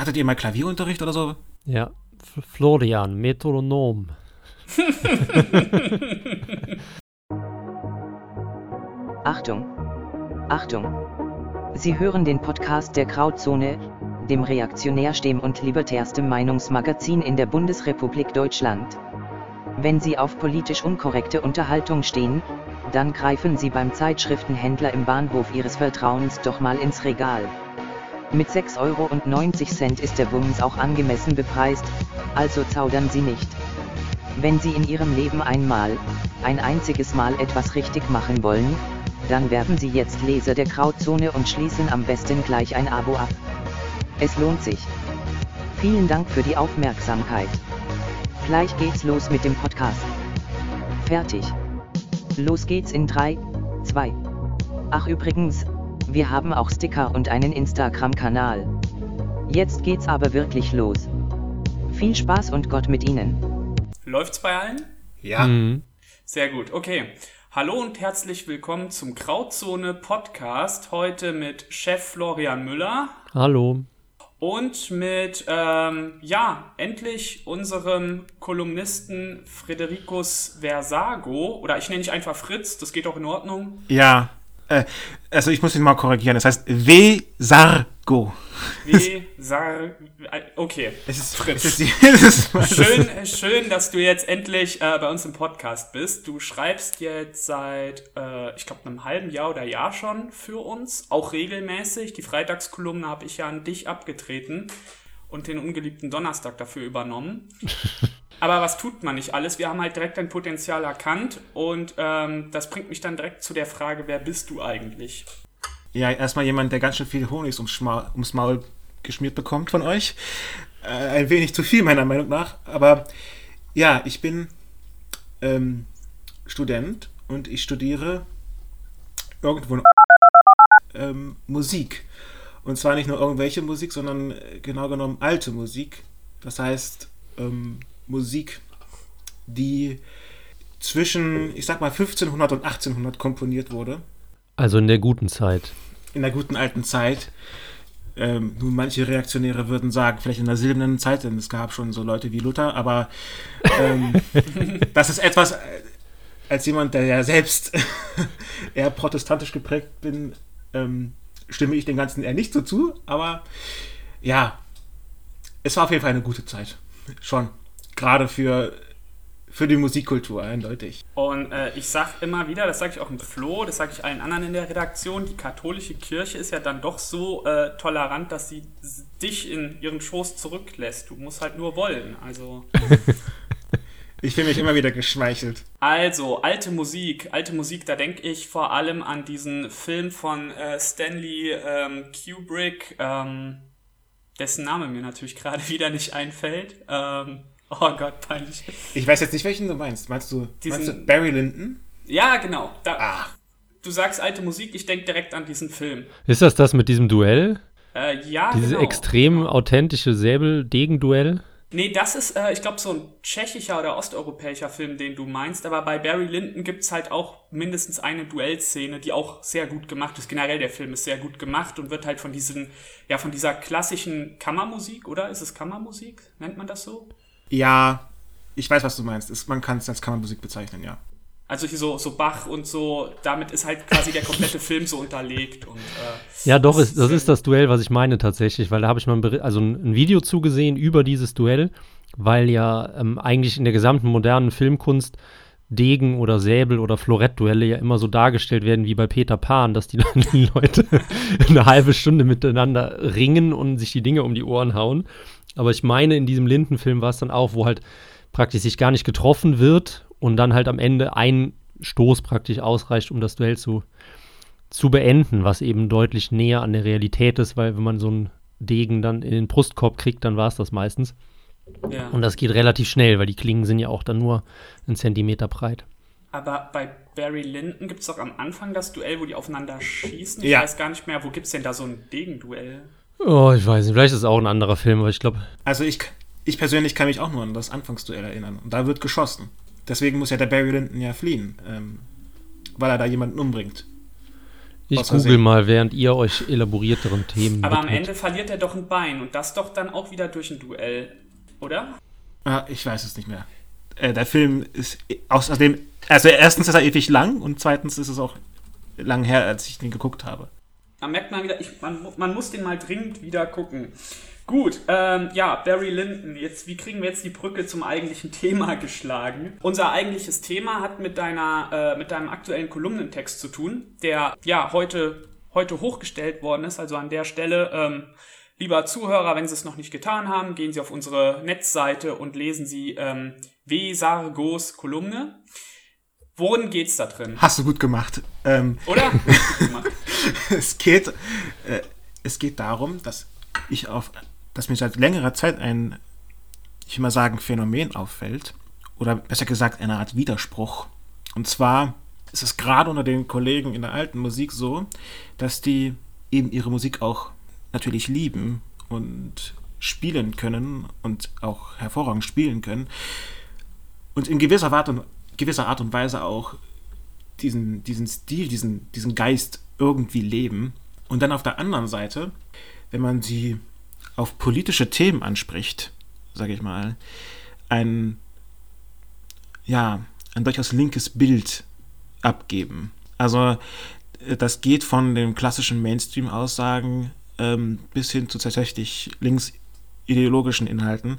Hattet ihr mal Klavierunterricht oder so? Ja, F Florian, Metronom. Achtung! Achtung! Sie hören den Podcast der Krautzone, dem reaktionärstem und libertärstem Meinungsmagazin in der Bundesrepublik Deutschland. Wenn Sie auf politisch unkorrekte Unterhaltung stehen, dann greifen Sie beim Zeitschriftenhändler im Bahnhof Ihres Vertrauens doch mal ins Regal. Mit 6,90 Euro ist der Bums auch angemessen bepreist, also zaudern Sie nicht. Wenn Sie in Ihrem Leben einmal, ein einziges Mal etwas richtig machen wollen, dann werden Sie jetzt Leser der Krautzone und schließen am besten gleich ein Abo ab. Es lohnt sich. Vielen Dank für die Aufmerksamkeit. Gleich geht's los mit dem Podcast. Fertig. Los geht's in 3, 2. Ach übrigens, wir haben auch Sticker und einen Instagram-Kanal. Jetzt geht's aber wirklich los. Viel Spaß und Gott mit Ihnen. Läuft's bei allen? Ja. Mhm. Sehr gut, okay. Hallo und herzlich willkommen zum Krautzone Podcast. Heute mit Chef Florian Müller Hallo. und mit, ähm, ja, endlich unserem Kolumnisten Fredericus Versago. Oder ich nenne dich einfach Fritz, das geht auch in Ordnung. Ja. Äh, also ich muss ihn mal korrigieren. Das heißt Vesargo. Wie Sar. Okay. Es ist Fritz. Es ist, die, es ist, Schön, schön, dass du jetzt endlich äh, bei uns im Podcast bist. Du schreibst jetzt seit, äh, ich glaube, einem halben Jahr oder Jahr schon für uns, auch regelmäßig. Die Freitagskolumne habe ich ja an dich abgetreten und den ungeliebten Donnerstag dafür übernommen. Aber was tut man nicht alles? Wir haben halt direkt dein Potenzial erkannt und ähm, das bringt mich dann direkt zu der Frage, wer bist du eigentlich? Ja, erstmal jemand, der ganz schön viel Honig ums, ums Maul geschmiert bekommt von euch. Äh, ein wenig zu viel, meiner Meinung nach. Aber ja, ich bin ähm, Student und ich studiere irgendwo in ähm, Musik. Und zwar nicht nur irgendwelche Musik, sondern äh, genau genommen alte Musik. Das heißt, ähm, Musik, die zwischen, ich sag mal, 1500 und 1800 komponiert wurde Also in der guten Zeit. in der guten alten Zeit. Ähm, nun, manche Reaktionäre würden sagen, vielleicht in der silbernen Zeit, denn es gab schon so Leute wie Luther, aber ähm, das ist etwas, äh, als jemand, der ja selbst eher protestantisch geprägt bin, ähm, stimme ich dem Ganzen eher nicht so zu, aber ja, es war auf jeden Fall eine gute Zeit. Schon. Gerade für, für die Musikkultur, eindeutig. Und äh, ich sag immer wieder, das sage ich auch im Flo, das sage ich allen anderen in der Redaktion, die katholische Kirche ist ja dann doch so äh, tolerant, dass sie dich in ihren Schoß zurücklässt. Du musst halt nur wollen. Also, Ich fühle mich immer wieder geschmeichelt. also alte Musik, alte Musik, da denke ich vor allem an diesen Film von äh, Stanley ähm, Kubrick, ähm, dessen Name mir natürlich gerade wieder nicht einfällt. Ähm, oh Gott, peinlich. Ich weiß jetzt nicht, welchen du meinst. Meinst du, Diesen- meinst du Barry Lyndon? Ja, genau. Da, Ah, Du sagst alte Musik, ich denke direkt an diesen Film. Ist das das mit diesem Duell? Äh, ja, Dieses genau. extrem authentische Säbel-Degen-Duell? Nee, das ist, äh, ich glaube, so ein tschechischer oder osteuropäischer Film, den du meinst. Aber bei Barry Lyndon gibt's halt auch mindestens eine Duellszene, die auch sehr gut gemacht ist. Generell der Film ist sehr gut gemacht und wird halt von diesen, ja, von dieser klassischen Kammermusik, oder? Ist es Kammermusik? Nennt man das so? Ja, ich weiß, was du meinst. Es, man kann es als Kammermusik bezeichnen, ja. Also hier so, so Bach und so, damit ist halt quasi der komplette Film so unterlegt und äh, Ja, doch, Das ist, das ist ist das Duell, was ich meine tatsächlich, weil da habe ich mal ein, also ein, ein Video zugesehen über dieses Duell, weil ja ähm, eigentlich in der gesamten modernen Filmkunst Degen- oder Säbel- oder Florettduelle ja immer so dargestellt werden wie bei Peter Pan, dass die, die Leute eine halbe Stunde miteinander ringen und sich die Dinge um die Ohren hauen. Aber ich meine, in diesem Lindenfilm war es dann auch, wo halt praktisch sich gar nicht getroffen wird und dann halt am Ende ein Stoß praktisch ausreicht, um das Duell zu, zu beenden, was eben deutlich näher an der Realität ist, weil wenn man so einen Degen dann in den Brustkorb kriegt, dann war es das meistens. ja. Und das geht relativ schnell, weil die Klingen sind ja auch dann nur einen Zentimeter breit. Aber bei Barry Lyndon gibt's doch am Anfang das Duell, wo die aufeinander schießen. Ich Ja. weiß gar nicht mehr, wo gibt's denn da so ein Degenduell? Oh, ich weiß nicht, vielleicht ist es auch ein anderer Film, aber ich glaube, Also ich, ich persönlich kann mich auch nur an das Anfangsduell erinnern. Und da wird geschossen. Deswegen muss ja der Barry Lyndon ja fliehen. Ähm, weil er da jemanden umbringt. Ich google mal, während ihr euch elaborierteren Themen. Aber widmet. am Ende verliert er doch ein Bein und das doch dann auch wieder durch ein Duell, oder? Ah, ich weiß es nicht mehr. Äh, der Film ist außerdem, also erstens ist er ewig lang und zweitens ist es auch lang her, als ich den geguckt habe. Da merkt man wieder, ich, man, man muss den mal dringend wieder gucken. Gut, ähm, ja, Barry Lyndon. Jetzt, wie kriegen wir jetzt die Brücke zum eigentlichen Thema geschlagen? Unser eigentliches Thema hat mit deiner, äh, mit deinem aktuellen Kolumnentext zu tun, der ja heute, heute hochgestellt worden ist. Also an der Stelle, ähm, lieber Zuhörer, wenn Sie es noch nicht getan haben, gehen Sie auf unsere Netzseite und lesen Sie ähm, W. Sargos Kolumne. Worin geht's da drin? Hast du gut gemacht. Ähm, Oder? es geht, äh, es geht darum, dass ich auf dass mir seit längerer Zeit ein, ich will mal sagen, Phänomen auffällt, oder besser gesagt eine Art Widerspruch. Und zwar ist es gerade unter den Kollegen in der alten Musik so, dass die eben ihre Musik auch natürlich lieben und spielen können und auch hervorragend spielen können und in gewisser Art und, gewisser Art und Weise auch diesen, diesen Stil, diesen, diesen Geist irgendwie leben. Und dann auf der anderen Seite, wenn man sie auf politische Themen anspricht, sage ich mal, ein, ja, ein durchaus linkes Bild abgeben. Also das geht von den klassischen Mainstream-Aussagen ähm, bis hin zu tatsächlich linksideologischen Inhalten.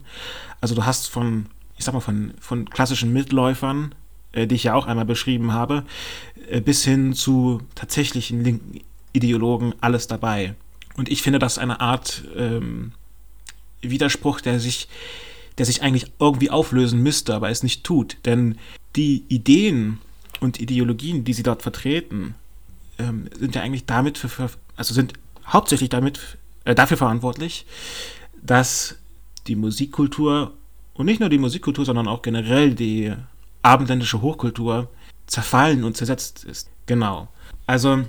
Also du hast von, ich sag mal, von, von klassischen Mitläufern, äh, die ich ja auch einmal beschrieben habe, äh, bis hin zu tatsächlichen linken Ideologen alles dabei. Und ich finde das eine Art ähm, Widerspruch, der sich, der sich eigentlich irgendwie auflösen müsste, aber es nicht tut. Denn die Ideen und Ideologien, die sie dort vertreten, ähm, sind ja eigentlich damit für, also sind hauptsächlich damit äh, dafür verantwortlich, dass die Musikkultur und nicht nur die Musikkultur, sondern auch generell die abendländische Hochkultur zerfallen und zersetzt ist. Genau. Also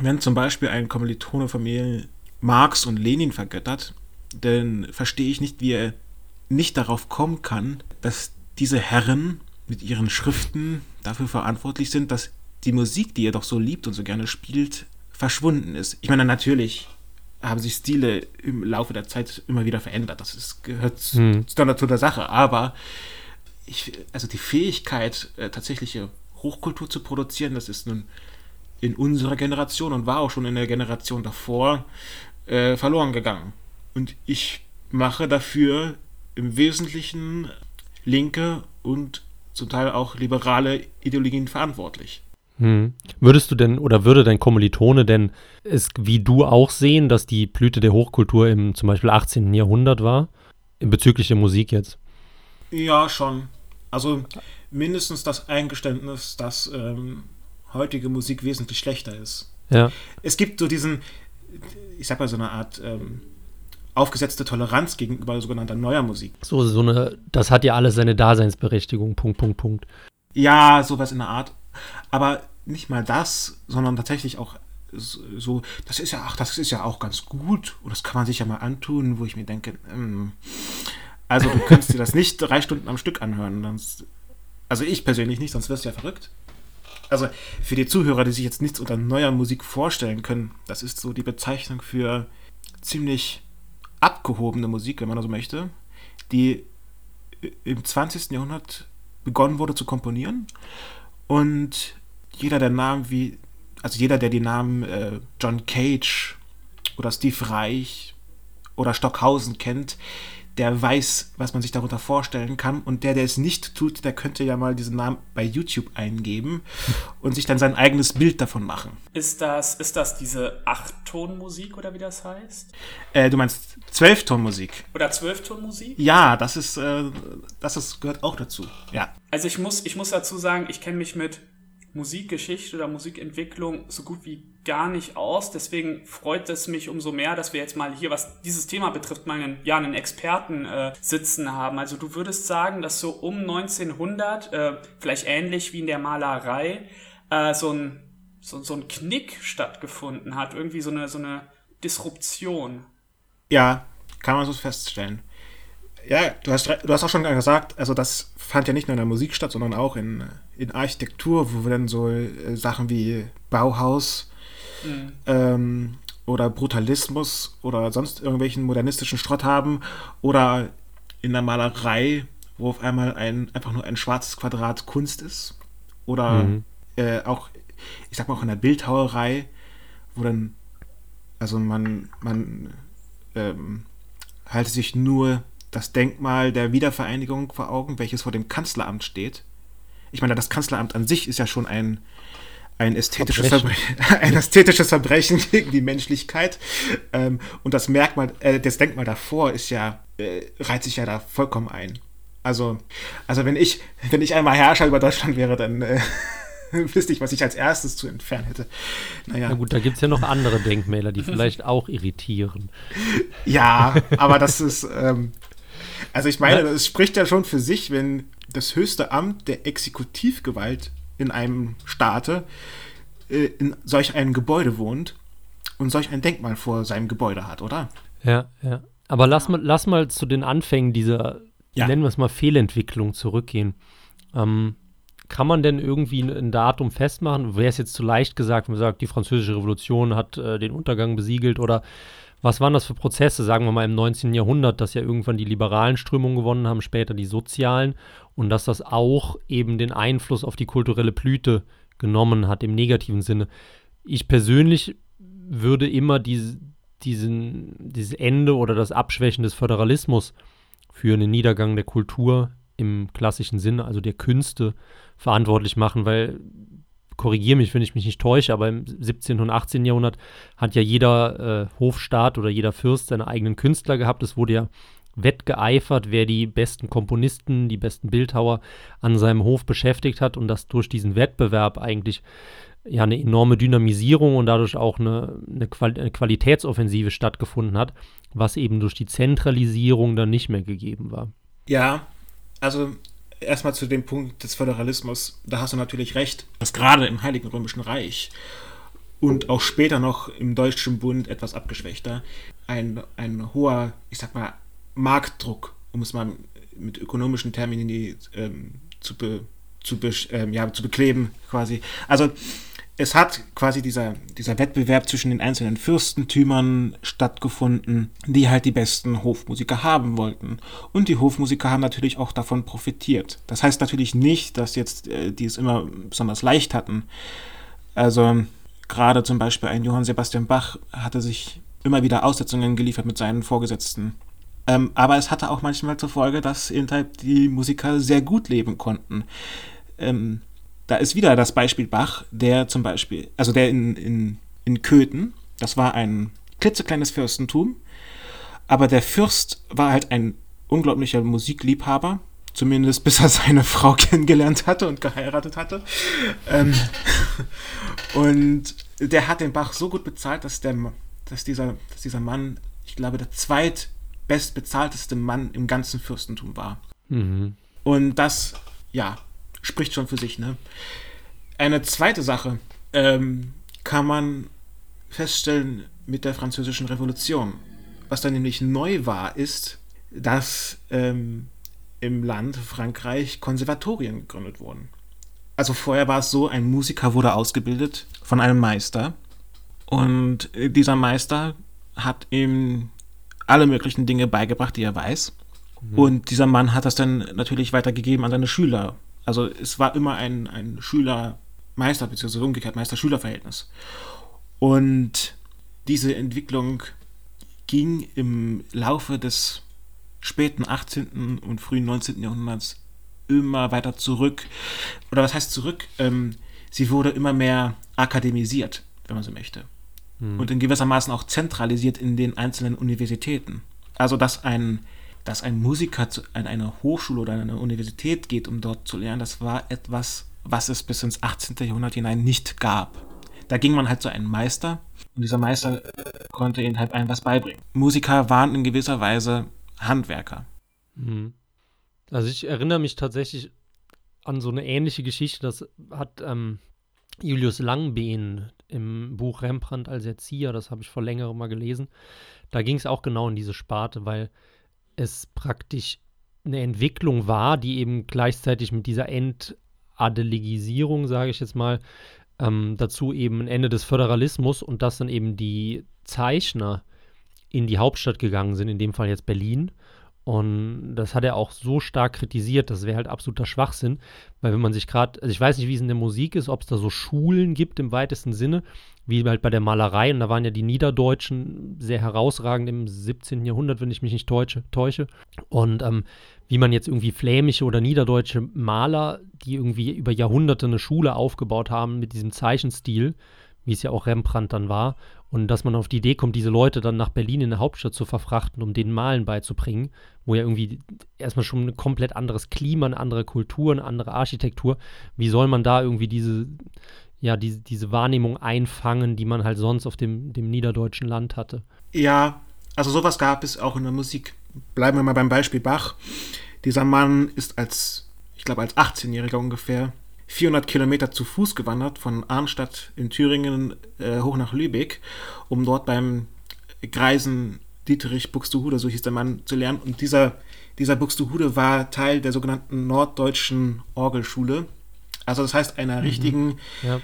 wenn zum Beispiel ein Kommilitone von mir Marx und Lenin vergöttert, dann verstehe ich nicht, wie er nicht darauf kommen kann, dass diese Herren mit ihren Schriften dafür verantwortlich sind, dass die Musik, die er doch so liebt und so gerne spielt, verschwunden ist. Ich meine, natürlich haben sich Stile im Laufe der Zeit immer wieder verändert. Das ist, gehört hm. zur Natur der Sache. Aber ich, also die Fähigkeit, äh, tatsächliche Hochkultur zu produzieren, das ist nun in unserer Generation und war auch schon in der Generation davor äh, verloren gegangen. Und ich mache dafür im Wesentlichen linke und zum Teil auch liberale Ideologien verantwortlich. Hm. Würdest du denn oder würde dein Kommilitone denn es wie du auch sehen, dass die Blüte der Hochkultur im zum Beispiel 18. Jahrhundert war? Bezüglich der Musik jetzt? Ja, schon. Also mindestens das Eingeständnis, dass ähm, heutige Musik wesentlich schlechter ist. Ja. Es gibt so diesen, ich sag mal, so eine Art ähm, aufgesetzte Toleranz gegenüber sogenannter neuer Musik. So, so eine, das hat ja alles seine Daseinsberechtigung, Punkt, Punkt, Punkt. Ja, sowas in der Art. Aber nicht mal das, sondern tatsächlich auch so, das ist ja, ach, das ist ja auch ganz gut und das kann man sich ja mal antun, wo ich mir denke, ähm, also du könntest dir das nicht drei Stunden am Stück anhören. Sonst, also ich persönlich nicht, sonst wirst du ja verrückt. Also für die Zuhörer, die sich jetzt nichts unter neuer Musik vorstellen können, das ist so die Bezeichnung für ziemlich abgehobene Musik, wenn man so möchte, die im 20. Jahrhundert begonnen wurde zu komponieren. Und jeder der Namen wie, also jeder, der die Namen äh, John Cage oder Steve Reich oder Stockhausen kennt, der weiß, was man sich darunter vorstellen kann. Und der, der es nicht tut, der könnte ja mal diesen Namen bei YouTube eingeben und sich dann sein eigenes Bild davon machen. Ist das, ist das diese Acht-Ton-Musik oder wie das heißt? Äh, du meinst Zwölftonmusik? Oder Zwölftonmusik? Ja, das ist, äh, das ist, gehört auch dazu. Ja. Also ich muss, ich muss dazu sagen, ich kenne mich mit Musikgeschichte oder Musikentwicklung so gut wie gar nicht aus. Deswegen freut es mich umso mehr, dass wir jetzt mal hier, was dieses Thema betrifft, mal einen, ja, einen Experten äh, sitzen haben. Also du würdest sagen, dass so um 1900, äh, vielleicht ähnlich wie in der Malerei, äh, so, ein, so, so ein Knick stattgefunden hat. Irgendwie so eine, so eine Disruption. Ja, kann man so feststellen. Ja, du hast, du hast auch schon gesagt, also das fand ja nicht nur in der Musik statt, sondern auch in, in Architektur, wo wir dann so äh, Sachen wie Bauhaus mhm. ähm, oder Brutalismus oder sonst irgendwelchen modernistischen Schrott haben oder in der Malerei, wo auf einmal ein, einfach nur ein schwarzes Quadrat Kunst ist oder mhm. äh, auch, ich sag mal auch in der Bildhauerei, wo dann, also man, man ähm, halte sich nur das Denkmal der Wiedervereinigung vor Augen, welches vor dem Kanzleramt steht. Ich meine, das Kanzleramt an sich ist ja schon ein, ein, ästhetisches, Verbrechen. Ein ästhetisches Verbrechen gegen die Menschlichkeit. Ähm, und das Merkmal, äh, das Denkmal davor ist ja, äh, reiht sich ja da vollkommen ein. Also, also wenn ich, wenn ich einmal Herrscher über Deutschland wäre, dann äh, wüsste ich, was ich als erstes zu entfernen hätte. Naja. Na gut, da gibt es ja noch andere Denkmäler, die vielleicht auch irritieren. Ja, aber das ist, ähm, also ich meine, es spricht ja schon für sich, wenn das höchste Amt der Exekutivgewalt in einem Staate äh, in solch einem Gebäude wohnt und solch ein Denkmal vor seinem Gebäude hat, oder? Ja, ja. Aber lass mal, lass mal zu den Anfängen dieser, ja. nennen wir es mal, Fehlentwicklung zurückgehen. Ähm, kann man denn irgendwie ein, Datum festmachen? Wäre es jetzt zu leicht gesagt, wenn man sagt, die Französische Revolution hat äh, den Untergang besiegelt oder was waren das für Prozesse, sagen wir mal im 19. Jahrhundert, dass ja irgendwann die liberalen Strömungen gewonnen haben, später die sozialen und dass das auch eben den Einfluss auf die kulturelle Blüte genommen hat im negativen Sinne. Ich persönlich würde immer diese, diesen, dieses Ende oder das Abschwächen des Föderalismus für einen Niedergang der Kultur im klassischen Sinne, also der Künste, verantwortlich machen, weil korrigiere mich, wenn ich mich nicht täusche, aber im 17. und 18. Jahrhundert hat ja jeder äh, Hofstaat oder jeder Fürst seine eigenen Künstler gehabt. Es wurde ja wettgeeifert, wer die besten Komponisten, die besten Bildhauer an seinem Hof beschäftigt hat und dass durch diesen Wettbewerb eigentlich ja eine enorme Dynamisierung und dadurch auch eine, eine, Qual eine Qualitätsoffensive stattgefunden hat, was eben durch die Zentralisierung dann nicht mehr gegeben war. Ja, also erstmal zu dem Punkt des Föderalismus, da hast du natürlich recht, dass gerade im Heiligen Römischen Reich und auch später noch im Deutschen Bund etwas abgeschwächter ein, ein hoher, ich sag mal, Marktdruck, um es mal mit ökonomischen Termini ähm, zu, be, zu, be, ähm, ja, zu bekleben, quasi. Also es hat quasi dieser, dieser Wettbewerb zwischen den einzelnen Fürstentümern stattgefunden, die halt die besten Hofmusiker haben wollten. Und die Hofmusiker haben natürlich auch davon profitiert. Das heißt natürlich nicht, dass jetzt äh, die es immer besonders leicht hatten. Also gerade zum Beispiel ein Johann Sebastian Bach hatte sich immer wieder Aussetzungen geliefert mit seinen Vorgesetzten. Ähm, aber es hatte auch manchmal zur Folge, dass eben halt die Musiker sehr gut leben konnten. Ähm, da ist wieder das Beispiel Bach, der zum Beispiel, also der in, in, in Köthen, das war ein klitzekleines Fürstentum, aber der Fürst war halt ein unglaublicher Musikliebhaber, zumindest bis er seine Frau kennengelernt hatte und geheiratet hatte. Ähm, und der hat den Bach so gut bezahlt, dass, der, dass, dieser, dass dieser Mann, ich glaube, der zweitbestbezahlteste Mann im ganzen Fürstentum war. Mhm. Und das, ja, spricht schon für sich. Ne? Eine zweite Sache ähm, kann man feststellen mit der Französischen Revolution. Was da nämlich neu war, ist, dass ähm, im Land Frankreich Konservatorien gegründet wurden. Also vorher war es so, ein Musiker wurde ausgebildet von einem Meister und dieser Meister hat ihm alle möglichen Dinge beigebracht, die er weiß. Mhm. Und dieser Mann hat das dann natürlich weitergegeben an seine Schüler also es war immer ein, ein Schüler-Meister, beziehungsweise umgekehrt Meister-Schüler-Verhältnis. Und diese Entwicklung ging im Laufe des späten 18. und frühen 19. Jahrhunderts immer weiter zurück. Oder was heißt zurück? Ähm, sie wurde immer mehr akademisiert, wenn man so möchte. Hm. Und in gewissermaßen auch zentralisiert in den einzelnen Universitäten. Also dass ein dass ein Musiker zu, an eine Hochschule oder an eine Universität geht, um dort zu lernen, das war etwas, was es bis ins 18. Jahrhundert hinein nicht gab. Da ging man halt zu einem Meister und dieser Meister konnte ihnen halt einem was beibringen. Musiker waren in gewisser Weise Handwerker. Mhm. Also ich erinnere mich tatsächlich an so eine ähnliche Geschichte, das hat ähm, Julius Langbehn im Buch Rembrandt als Erzieher, das habe ich vor längerem mal gelesen. Da ging es auch genau in diese Sparte, weil es praktisch eine Entwicklung war, die eben gleichzeitig mit dieser Entadeligisierung, sage ich jetzt mal, Ähm, dazu eben ein Ende des Föderalismus und dass dann eben die Zeichner in die Hauptstadt gegangen sind, in dem Fall jetzt Berlin. Und das hat er auch so stark kritisiert, das wäre halt absoluter Schwachsinn, weil wenn man sich gerade, also ich weiß nicht, wie es in der Musik ist, ob es da so Schulen gibt im weitesten Sinne, wie halt bei der Malerei, und da waren ja die Niederdeutschen sehr herausragend im 17. Jahrhundert, wenn ich mich nicht täusche. täusche. Und ähm, wie man jetzt irgendwie flämische oder niederdeutsche Maler, die irgendwie über Jahrhunderte eine Schule aufgebaut haben mit diesem Zeichenstil, wie es ja auch Rembrandt dann war, und dass man auf die Idee kommt, diese Leute dann nach Berlin in der Hauptstadt zu verfrachten, um denen Malen beizubringen, wo ja irgendwie erstmal schon ein komplett anderes Klima, eine andere Kultur, eine andere Architektur. Wie soll man da irgendwie diese, ja, diese, diese Wahrnehmung einfangen, die man halt sonst auf dem, dem niederdeutschen Land hatte? Ja, also sowas gab es auch in der Musik. Bleiben wir mal beim Beispiel Bach. Dieser Mann ist als, ich glaube, als 18-Jähriger ungefähr 400 Kilometer zu Fuß gewandert von Arnstadt in Thüringen äh, hoch nach Lübeck, um dort beim Greisen Dietrich Buxtehude, so hieß der Mann, zu lernen. Und dieser, dieser Buxtehude war Teil der sogenannten Norddeutschen Orgelschule. Also das heißt einer mhm. richtigen, ja.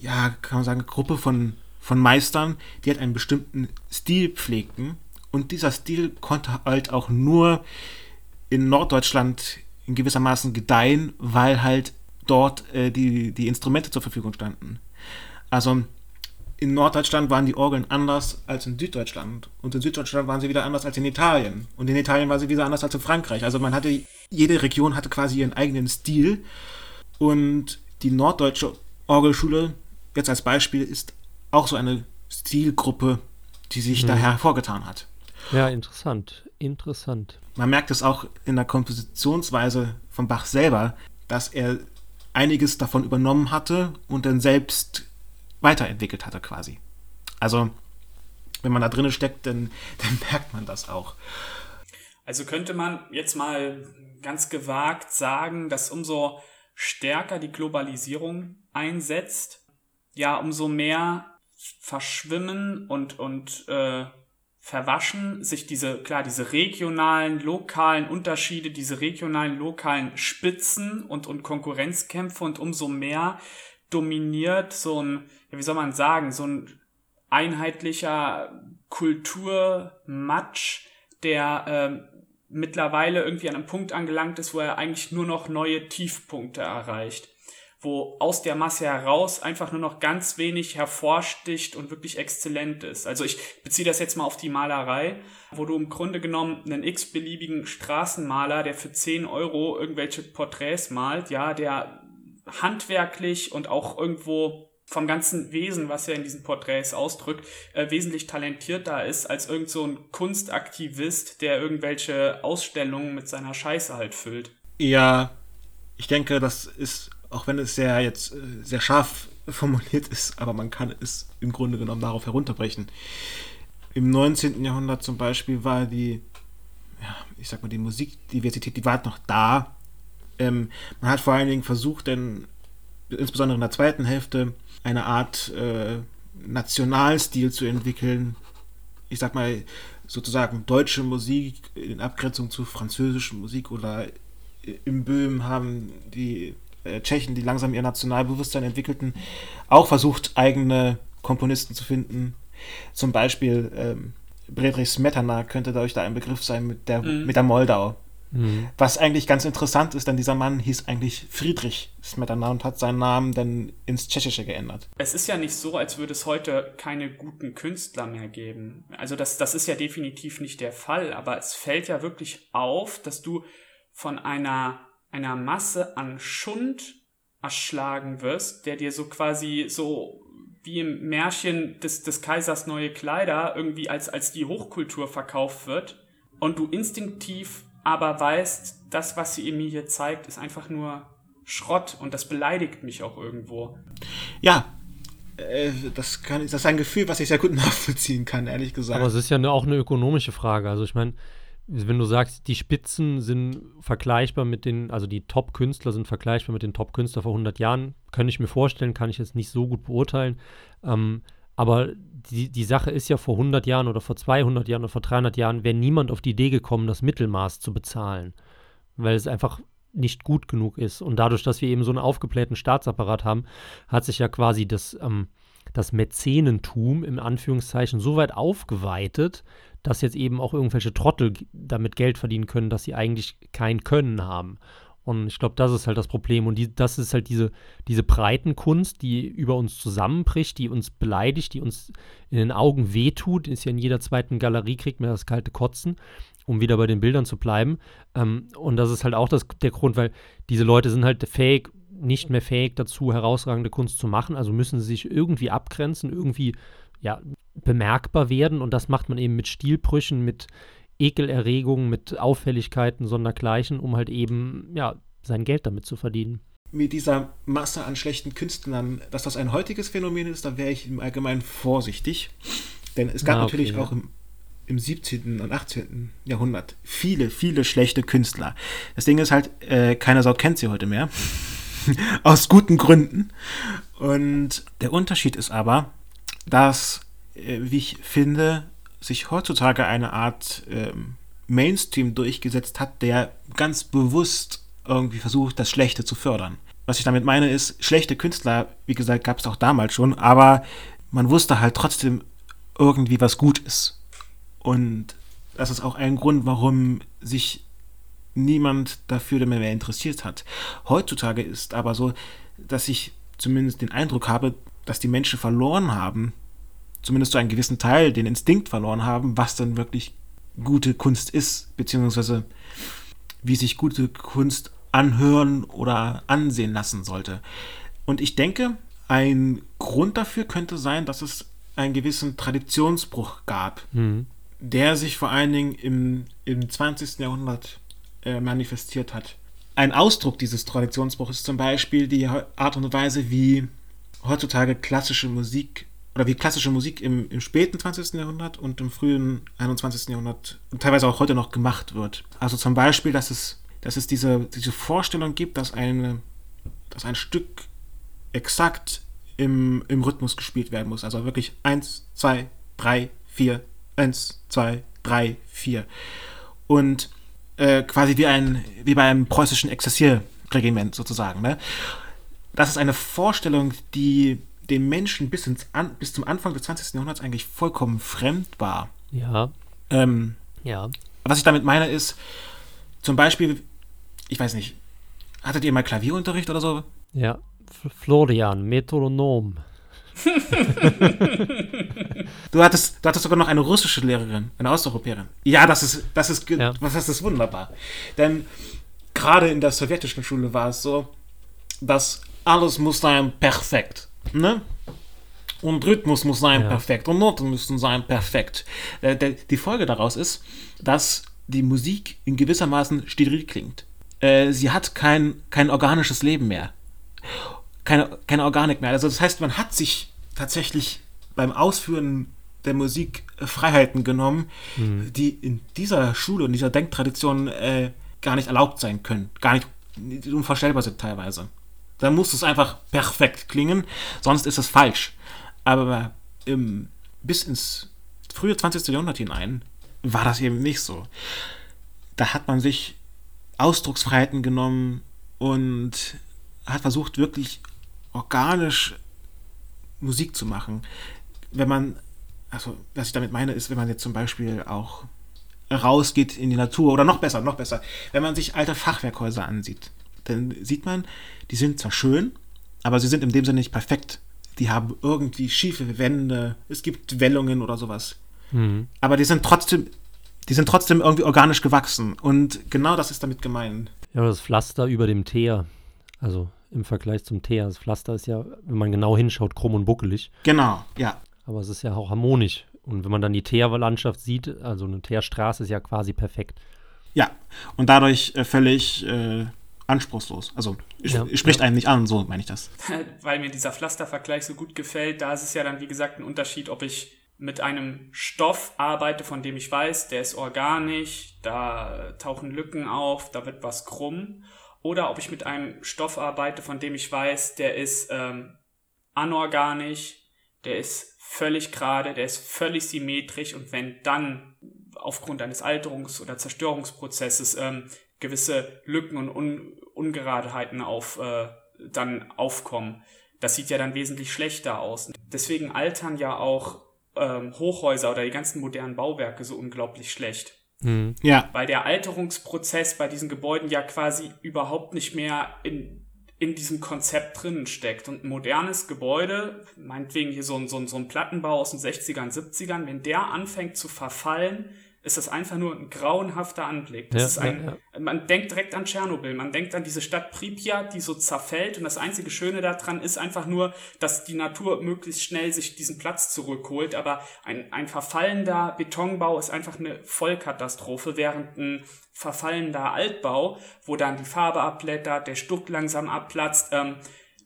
ja, kann man sagen, Gruppe von, von Meistern, die halt einen bestimmten Stil pflegten. Und dieser Stil konnte halt auch nur in Norddeutschland in gewissermaßen gedeihen, weil halt dort äh, die, die Instrumente zur Verfügung standen. Also in Norddeutschland waren die Orgeln anders als in Süddeutschland. Und in Süddeutschland waren sie wieder anders als in Italien. Und in Italien waren sie wieder anders als in Frankreich. Also man hatte, jede Region hatte quasi ihren eigenen Stil. Und die norddeutsche Orgelschule, jetzt als Beispiel, ist auch so eine Stilgruppe, die sich mhm. da hervorgetan hat. Ja, interessant. Interessant. Man merkt es auch in der Kompositionsweise von Bach selber, dass er einiges davon übernommen hatte und dann selbst weiterentwickelt hatte quasi. Also, wenn man da drin steckt, dann, dann merkt man das auch. Also könnte man jetzt mal ganz gewagt sagen, dass umso stärker die Globalisierung einsetzt, ja, umso mehr verschwimmen und, und äh, verwaschen sich diese, klar, diese regionalen, lokalen Unterschiede, diese regionalen, lokalen Spitzen und, und Konkurrenzkämpfe und umso mehr dominiert so ein, ja, wie soll man sagen, so ein einheitlicher Kulturmatsch, der äh, mittlerweile irgendwie an einem Punkt angelangt ist, wo er eigentlich nur noch neue Tiefpunkte erreicht wo aus der Masse heraus einfach nur noch ganz wenig hervorsticht und wirklich exzellent ist. Also ich beziehe das jetzt mal auf die Malerei, wo du im Grunde genommen einen x-beliebigen Straßenmaler, der für 10 Euro irgendwelche Porträts malt, ja, der handwerklich und auch irgendwo vom ganzen Wesen, was er in diesen Porträts ausdrückt, äh, wesentlich talentierter ist als irgend so ein Kunstaktivist, der irgendwelche Ausstellungen mit seiner Scheiße halt füllt. Ja, ich denke, das ist auch wenn es sehr jetzt äh, sehr scharf formuliert ist, aber man kann es im Grunde genommen darauf herunterbrechen. Im 19. Jahrhundert zum Beispiel war die, ja, ich sag mal, die Musikdiversität, die war halt noch da. Ähm, man hat vor allen Dingen versucht, denn insbesondere in der zweiten Hälfte eine Art äh, Nationalstil zu entwickeln. Ich sag mal, sozusagen deutsche Musik in Abgrenzung zu französischer Musik oder im Böhm haben die äh, Tschechen, die langsam ihr Nationalbewusstsein entwickelten, auch versucht, eigene Komponisten zu finden. Zum Beispiel ähm, Friedrich Smetana könnte dadurch da ein Begriff sein mit der, mhm. mit der Moldau. Mhm. Was eigentlich ganz interessant ist, denn dieser Mann hieß eigentlich Friedrich Smetana und hat seinen Namen dann ins Tschechische geändert. Es ist ja nicht so, als würde es heute keine guten Künstler mehr geben. Also das, das ist ja definitiv nicht der Fall, aber es fällt ja wirklich auf, dass du von einer einer Masse an Schund erschlagen wirst, der dir so quasi so wie im Märchen des, des Kaisers neue Kleider irgendwie als, als die Hochkultur verkauft wird und du instinktiv aber weißt, das, was sie mir hier zeigt, ist einfach nur Schrott und das beleidigt mich auch irgendwo. Ja, äh, das, kann, das ist ein Gefühl, was ich sehr gut nachvollziehen kann, ehrlich gesagt. Aber es ist ja auch eine ökonomische Frage. Also ich meine, wenn du sagst, die Spitzen sind vergleichbar mit den, also die Top-Künstler sind vergleichbar mit den Top-Künstlern vor 100 Jahren, könnte ich mir vorstellen, kann ich jetzt nicht so gut beurteilen. Ähm, aber die, die Sache ist ja, vor 100 Jahren oder vor 200 Jahren oder vor 300 Jahren wäre niemand auf die Idee gekommen, das Mittelmaß zu bezahlen. Weil es einfach nicht gut genug ist. Und dadurch, dass wir eben so einen aufgeblähten Staatsapparat haben, hat sich ja quasi das, ähm, das Mäzenentum im Anführungszeichen so weit aufgeweitet, dass jetzt eben auch irgendwelche Trottel damit Geld verdienen können, dass sie eigentlich kein Können haben. Und ich glaube, das ist halt das Problem. Und die, das ist halt diese, diese Breitenkunst, die über uns zusammenbricht, die uns beleidigt, die uns in den Augen wehtut. Ist ja in jeder zweiten Galerie, kriegt man das kalte Kotzen, um wieder bei den Bildern zu bleiben. Ähm, und das ist halt auch das, der Grund, weil diese Leute sind halt fähig, nicht mehr fähig dazu, herausragende Kunst zu machen. Also müssen sie sich irgendwie abgrenzen, irgendwie ja, bemerkbar werden. Und das macht man eben mit Stilbrüchen, mit Ekelerregungen, mit Auffälligkeiten sondergleichen, um halt eben, ja, sein Geld damit zu verdienen. Mit dieser Masse an schlechten Künstlern, dass das ein heutiges Phänomen ist, da wäre ich im Allgemeinen vorsichtig. Denn es gab ah, okay, natürlich ja. auch im, im 17. und 18. Jahrhundert viele, viele schlechte Künstler. Das Ding ist halt, äh, keiner Sau kennt sie heute mehr. Aus guten Gründen. Und der Unterschied ist aber, dass, äh, wie ich finde, sich heutzutage eine Art ähm, Mainstream durchgesetzt hat, der ganz bewusst irgendwie versucht, das Schlechte zu fördern. Was ich damit meine, ist, schlechte Künstler, wie gesagt, gab es auch damals schon, aber man wusste halt trotzdem irgendwie, was gut ist. Und das ist auch ein Grund, warum sich niemand dafür mehr interessiert hat. Heutzutage ist aber so, dass ich zumindest den Eindruck habe, dass die Menschen verloren haben, zumindest zu einem gewissen Teil den Instinkt verloren haben, was dann wirklich gute Kunst ist, beziehungsweise wie sich gute Kunst anhören oder ansehen lassen sollte. Und ich denke, ein Grund dafür könnte sein, dass es einen gewissen Traditionsbruch gab, mhm. der sich vor allen Dingen im, im 20. Jahrhundert äh, manifestiert hat. Ein Ausdruck dieses Traditionsbruchs ist zum Beispiel die Art und Weise, wie heutzutage klassische Musik oder wie klassische Musik im, im späten 20. Jahrhundert und im frühen 21. Jahrhundert teilweise auch heute noch gemacht wird. Also zum Beispiel, dass es, dass es diese, diese Vorstellung gibt, dass, eine, dass ein Stück exakt im, im Rhythmus gespielt werden muss. Also wirklich 1, 2, 3, 4, 1, 2, 3, 4. Und äh, quasi wie, ein, wie bei einem preußischen Exzessierregiment sozusagen. Ne? Das ist eine Vorstellung, die dem Menschen bis, ins An bis zum Anfang des 20. Jahrhunderts eigentlich vollkommen fremd war. Ja. Ähm, ja. Was ich damit meine ist, zum Beispiel, ich weiß nicht, hattet ihr mal Klavierunterricht oder so? Ja, Florian, Metronom. du, hattest, du hattest sogar noch eine russische Lehrerin, eine Osteuropäerin. Ja, das ist, das ist, ja. was das wunderbar. Denn gerade in der sowjetischen Schule war es so, dass alles muss sein perfekt. Ne? Und Rhythmus muss sein ja. perfekt und Noten müssen sein perfekt. Äh, die Folge daraus ist, dass die Musik in gewissermaßen steril klingt. Äh, sie hat kein, kein organisches Leben mehr. Keine, keine Organik mehr. Also das heißt, man hat sich tatsächlich beim Ausführen der Musik Freiheiten genommen, mhm. die in dieser Schule und dieser Denktradition äh, gar nicht erlaubt sein können. Gar nicht unvorstellbar sind teilweise. Da muss es einfach perfekt klingen, sonst ist es falsch. Aber im, bis ins frühe 20. Jahrhundert hinein war das eben nicht so. Da hat man sich Ausdrucksfreiheiten genommen und hat versucht, wirklich organisch Musik zu machen. Wenn man, also was ich damit meine, ist, wenn man jetzt zum Beispiel auch rausgeht in die Natur oder noch besser, noch besser, wenn man sich alte Fachwerkhäuser ansieht dann sieht man, die sind zwar schön, aber sie sind in dem Sinne nicht perfekt. Die haben irgendwie schiefe Wände, es gibt Wellungen oder sowas. Mhm. Aber die sind trotzdem, die sind trotzdem irgendwie organisch gewachsen. Und genau das ist damit gemeint. Ja, das Pflaster über dem Teer. Also im Vergleich zum Teer. Das Pflaster ist ja, wenn man genau hinschaut, krumm und buckelig. Genau, ja. Aber es ist ja auch harmonisch. Und wenn man dann die Teerlandschaft sieht, also eine Teerstraße ist ja quasi perfekt. Ja, und dadurch äh, völlig äh, anspruchslos. Also ja, spricht ja. einen nicht an, so meine ich das. Weil mir dieser Pflastervergleich so gut gefällt, da ist es ja dann, wie gesagt, ein Unterschied, ob ich mit einem Stoff arbeite, von dem ich weiß, der ist organisch, da tauchen Lücken auf, da wird was krumm, oder ob ich mit einem Stoff arbeite, von dem ich weiß, der ist ähm, anorganisch, der ist völlig gerade, der ist völlig symmetrisch und wenn dann aufgrund eines Alterungs- oder Zerstörungsprozesses ähm, gewisse Lücken und Un Ungeradeheiten auf, äh, dann aufkommen. Das sieht ja dann wesentlich schlechter aus. Deswegen altern ja auch ähm, Hochhäuser oder die ganzen modernen Bauwerke so unglaublich schlecht. Mhm. Ja. Weil der Alterungsprozess bei diesen Gebäuden ja quasi überhaupt nicht mehr in, in diesem Konzept drinnen steckt. Und ein modernes Gebäude, meinetwegen hier so ein, so ein, so ein Plattenbau aus den 60ern, 70ern, wenn der anfängt zu verfallen, ist das einfach nur ein grauenhafter Anblick. Das Ja, ist ein, ja, Man denkt direkt an Tschernobyl, man denkt an diese Stadt Pripyat, die so zerfällt. Und das einzige Schöne daran ist einfach nur, dass die Natur möglichst schnell sich diesen Platz zurückholt, aber ein, ein verfallender Betonbau ist einfach eine Vollkatastrophe, während ein verfallender Altbau, wo dann die Farbe abblättert, der Stuck langsam abplatzt, ähm,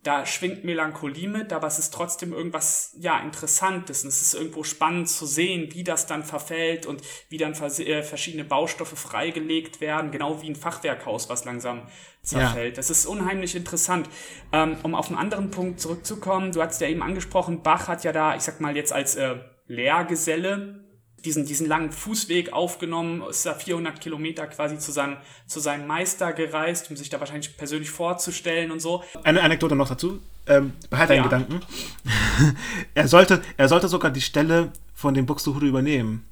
da schwingt Melancholie mit, aber es ist trotzdem irgendwas, ja, Interessantes. Und es ist irgendwo spannend zu sehen, wie das dann verfällt und wie dann äh, verschiedene Baustoffe freigelegt werden, genau wie ein Fachwerkhaus, was langsam zerfällt. Das ist unheimlich interessant. Ähm, um auf einen anderen Punkt zurückzukommen, du hast ja eben angesprochen, Bach hat ja da, ich sag mal jetzt als äh, Lehrgeselle diesen, diesen langen Fußweg aufgenommen, ist da 400 Kilometer quasi zu seinem, zu seinem Meister gereist, um sich da wahrscheinlich persönlich vorzustellen und so. Eine Anekdote noch dazu. Ähm, behalte Ja. einen Gedanken. er, sollte, er sollte sogar die Stelle von dem Buxtehude übernehmen.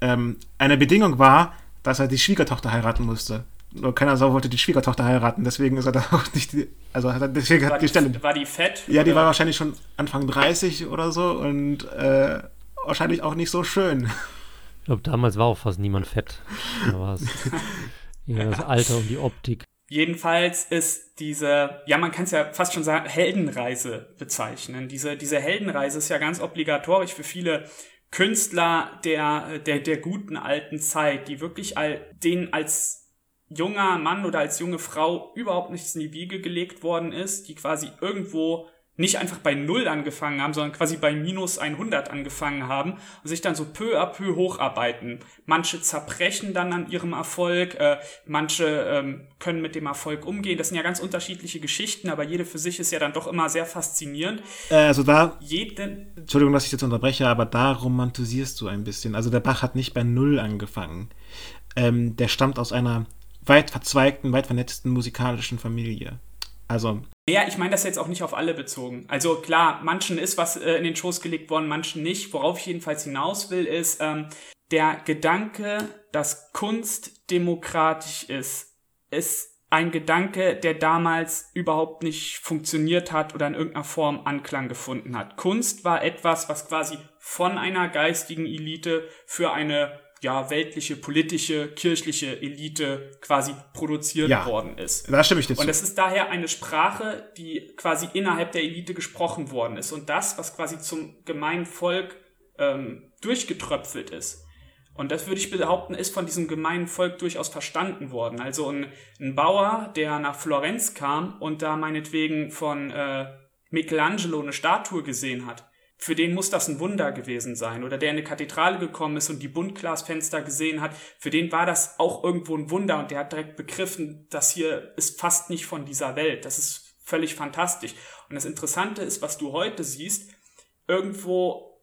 Ähm, eine Bedingung war, dass er die Schwiegertochter heiraten musste. Nur keiner Sau wollte die Schwiegertochter heiraten, deswegen ist er da auch nicht die, also hat er, deswegen War hat die Stelle. die, war die fett? Ja, die Oder- war wahrscheinlich schon Anfang 30 oder so und äh, wahrscheinlich auch nicht so schön. Ich glaube, damals war auch fast niemand fett. Da war es eher das Alter und die Optik. Jedenfalls ist diese, ja, man kann es ja fast schon sagen, Heldenreise bezeichnen. Diese, diese Heldenreise ist ja ganz obligatorisch für viele Künstler der, der, der guten alten Zeit, die wirklich all, denen als junger Mann oder als junge Frau überhaupt nichts in die Wiege gelegt worden ist, die quasi irgendwo nicht einfach bei Null angefangen haben, sondern quasi bei minus 100 angefangen haben und sich dann so peu à peu hocharbeiten. Manche zerbrechen dann an ihrem Erfolg, äh, manche ähm, können mit dem Erfolg umgehen. Das sind ja ganz unterschiedliche Geschichten, aber jede für sich ist ja dann doch immer sehr faszinierend. Äh, also da, Jeden, Entschuldigung, dass ich jetzt unterbreche, aber da romantisierst du ein bisschen. Also der Bach hat nicht bei Null angefangen. Ähm, der stammt aus einer weit verzweigten, weit vernetzten musikalischen Familie. Also, Ja, ich meine das jetzt auch nicht auf alle bezogen. Also klar, manchen ist was äh, in den Schoß gelegt worden, manchen nicht. Worauf ich jedenfalls hinaus will, ist ähm, der Gedanke, dass Kunst demokratisch ist, ist ein Gedanke, der damals überhaupt nicht funktioniert hat oder in irgendeiner Form Anklang gefunden hat. Kunst war etwas, was quasi von einer geistigen Elite für eine ja, weltliche, politische, kirchliche Elite quasi produziert Ja. worden ist. da stimme ich dir zu. Und es ist daher eine Sprache, die quasi innerhalb der Elite gesprochen worden ist. Und das, was quasi zum gemeinen Volk ähm, durchgetröpfelt ist. Und das würde ich behaupten, ist von diesem gemeinen Volk durchaus verstanden worden. Also ein, ein Bauer, der nach Florenz kam und da meinetwegen von äh, Michelangelo eine Statue gesehen hat, für den muss das ein Wunder gewesen sein. Oder der in eine Kathedrale gekommen ist und die Buntglasfenster gesehen hat, für den war das auch irgendwo ein Wunder und der hat direkt begriffen, das hier ist fast nicht von dieser Welt. Das ist völlig fantastisch. Und das Interessante ist, was du heute siehst, irgendwo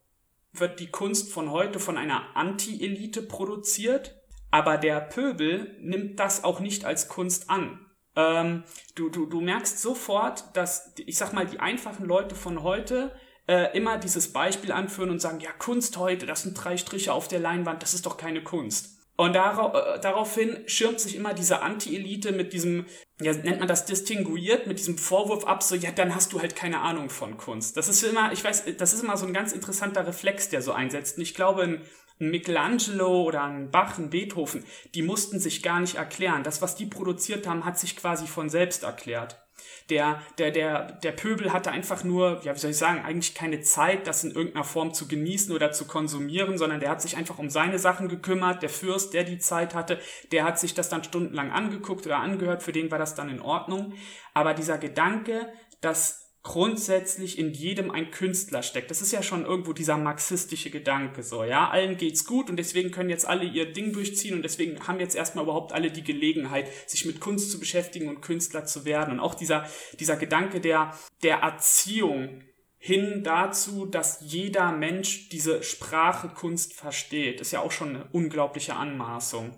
wird die Kunst von heute von einer Anti-Elite produziert, aber der Pöbel nimmt das auch nicht als Kunst an. Ähm, du, du, du merkst sofort, dass, ich sag mal, die einfachen Leute von heute äh, immer dieses Beispiel anführen und sagen, ja, Kunst heute, das sind drei Striche auf der Leinwand, das ist doch keine Kunst. Und darauf, äh, daraufhin schirmt sich immer diese Anti-Elite mit diesem, ja, nennt man das distinguiert, mit diesem Vorwurf ab, so, ja, dann hast du halt keine Ahnung von Kunst. Das ist immer, ich weiß, das ist immer so ein ganz interessanter Reflex, der so einsetzt. Und ich glaube, ein, ein Michelangelo oder ein Bach, ein Beethoven, die mussten sich gar nicht erklären. Das, was die produziert haben, hat sich quasi von selbst erklärt. Der, der, der, der Pöbel hatte einfach nur, ja, wie soll ich sagen, eigentlich keine Zeit, das in irgendeiner Form zu genießen oder zu konsumieren, sondern der hat sich einfach um seine Sachen gekümmert. Der Fürst, der die Zeit hatte, der hat sich das dann stundenlang angeguckt oder angehört, für den war das dann in Ordnung. Aber dieser Gedanke, dass grundsätzlich in jedem ein Künstler steckt. Das ist ja schon irgendwo dieser marxistische Gedanke so, ja. Allen geht's gut und deswegen können jetzt alle ihr Ding durchziehen und deswegen haben jetzt erstmal überhaupt alle die Gelegenheit, sich mit Kunst zu beschäftigen und Künstler zu werden. Und auch dieser, dieser Gedanke der, der Erziehung hin dazu, dass jeder Mensch diese Sprache Kunst versteht, ist ja auch schon eine unglaubliche Anmaßung.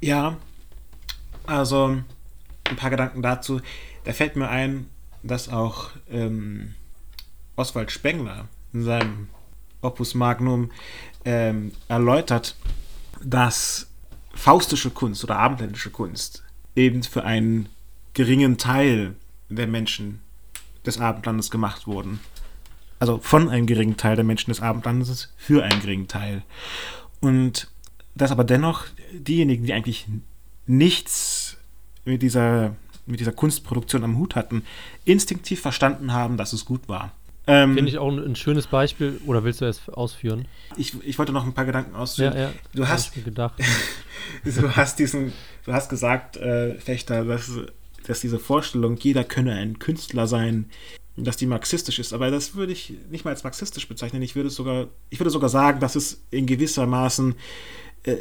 Ja, also ein paar Gedanken dazu. Da fällt mir ein, dass auch ähm, Oswald Spengler in seinem Opus Magnum ähm, erläutert, dass faustische Kunst oder abendländische Kunst eben für einen geringen Teil der Menschen des Abendlandes gemacht wurden. Also von einem geringen Teil der Menschen des Abendlandes für einen geringen Teil. Und dass aber dennoch diejenigen, die eigentlich nichts mit dieser, mit dieser Kunstproduktion am Hut hatten, instinktiv verstanden haben, dass es gut war. Ähm, Finde ich auch ein, ein, schönes Beispiel. Oder willst du es ausführen? Ich, ich wollte noch ein paar Gedanken ausführen. Ja, ja. Du hast gedacht. du hast diesen, du hast gesagt, äh, Fechter, dass, dass diese Vorstellung, jeder könne ein Künstler sein, dass die marxistisch ist. Aber das würde ich nicht mal als marxistisch bezeichnen. Ich würde sogar, ich würde sogar sagen, dass es in gewisser Maßen äh,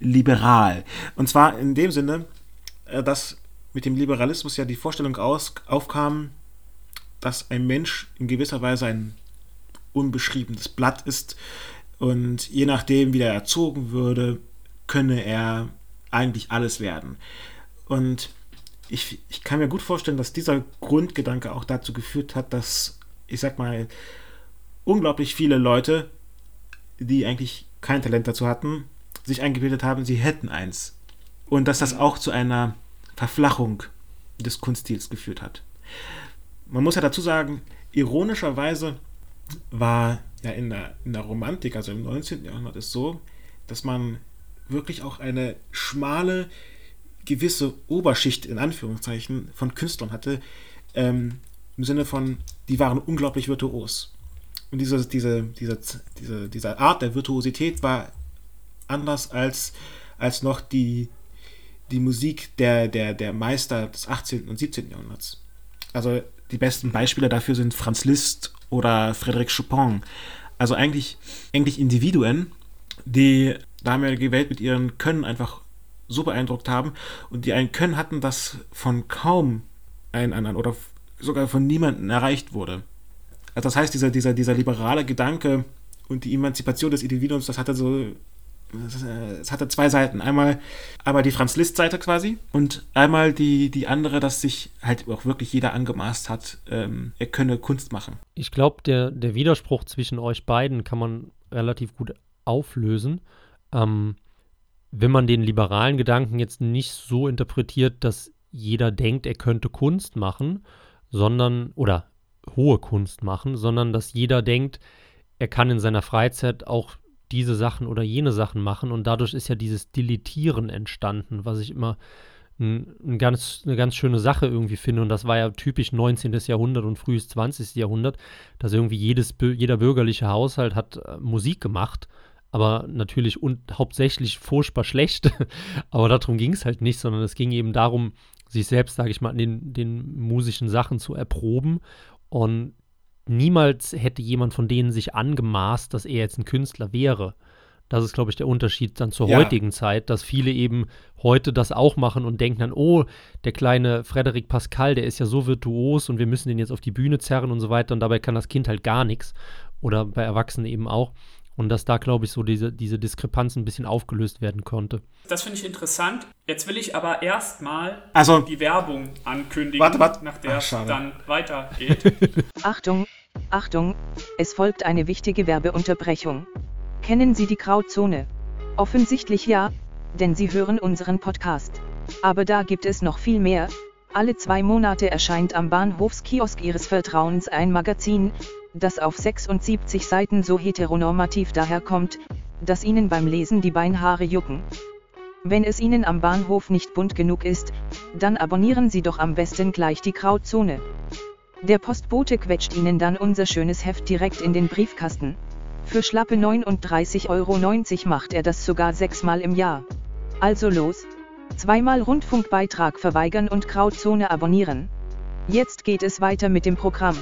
liberal. Und zwar in dem Sinne, äh, dass mit dem Liberalismus ja die Vorstellung aus, aufkam, dass ein Mensch in gewisser Weise ein unbeschriebenes Blatt ist und je nachdem, wie er erzogen würde, könne er eigentlich alles werden. Und ich, ich kann mir gut vorstellen, dass dieser Grundgedanke auch dazu geführt hat, dass, ich sag mal, unglaublich viele Leute, die eigentlich kein Talent dazu hatten, sich eingebildet haben, sie hätten eins. Und dass das auch zu einer Verflachung des Kunststils geführt hat man muss ja dazu sagen, ironischerweise war ja in der, in der Romantik, also im 19. Jahrhundert, es so, dass man wirklich auch eine schmale, gewisse Oberschicht in Anführungszeichen von Künstlern hatte, ähm, im Sinne von, die waren unglaublich virtuos. Und diese, diese, diese, diese, diese Art der Virtuosität war anders als, als noch die, die Musik der, der, der Meister des 18. und 17. Jahrhunderts. Also die besten Beispiele dafür sind Franz Liszt oder Frédéric Chopin. Also eigentlich, eigentlich Individuen, die damalige Welt mit ihren Können einfach so beeindruckt haben und die ein Können hatten, das von kaum einem anderen oder sogar von niemandem erreicht wurde. Also das heißt, dieser, dieser, dieser liberale Gedanke und die Emanzipation des Individuums, das hatte so es hatte zwei Seiten. Einmal, einmal die Franz Liszt-Seite quasi und einmal die, die andere, dass sich halt auch wirklich jeder angemaßt hat, ähm, er könne Kunst machen. Ich glaube, der, der Widerspruch zwischen euch beiden kann man relativ gut auflösen. Ähm, wenn man den liberalen Gedanken jetzt nicht so interpretiert, dass jeder denkt, er könnte Kunst machen, sondern, oder hohe Kunst machen, sondern dass jeder denkt, er kann in seiner Freizeit auch diese Sachen oder jene Sachen machen und dadurch ist ja dieses Deletieren entstanden, was ich immer ein, ein ganz, eine ganz schöne Sache irgendwie finde und das war ja typisch 19. Jahrhundert und frühes 20. Jahrhundert, dass irgendwie jedes, jeder bürgerliche Haushalt hat äh, Musik gemacht, aber natürlich und hauptsächlich furchtbar schlecht, aber darum ging es halt nicht, sondern es ging eben darum, sich selbst, sage ich mal, an den, den musischen Sachen zu erproben und niemals hätte jemand von denen sich angemaßt, dass er jetzt ein Künstler wäre. Das ist, glaube ich, der Unterschied dann zur ja. heutigen Zeit, dass viele eben heute das auch machen und denken dann, oh, der kleine Frederic Pascal, der ist ja so virtuos und wir müssen den jetzt auf die Bühne zerren und so weiter und dabei kann das Kind halt gar nichts. Oder bei Erwachsenen eben auch. Und dass da, glaube ich, so diese, diese Diskrepanz ein bisschen aufgelöst werden konnte. Das finde ich interessant. Jetzt will ich aber erstmal also, die Werbung ankündigen, warte, warte. nach der es dann weitergeht. Achtung, Achtung, es folgt eine wichtige Werbeunterbrechung. Kennen Sie die Grauzone? Offensichtlich ja, denn Sie hören unseren Podcast. Aber da gibt es noch viel mehr. Alle zwei Monate erscheint am Bahnhofskiosk Ihres Vertrauens ein Magazin, das auf 76 Seiten so heteronormativ daherkommt, dass Ihnen beim Lesen die Beinhaare jucken. Wenn es Ihnen am Bahnhof nicht bunt genug ist, dann abonnieren Sie doch am besten gleich die Grauzone. Der Postbote quetscht Ihnen dann unser schönes Heft direkt in den Briefkasten. Für schlappe 39,90 Euro macht er das sogar sechsmal im Jahr. Also los! Zweimal Rundfunkbeitrag verweigern und Grauzone abonnieren. Jetzt geht es weiter mit dem Programm.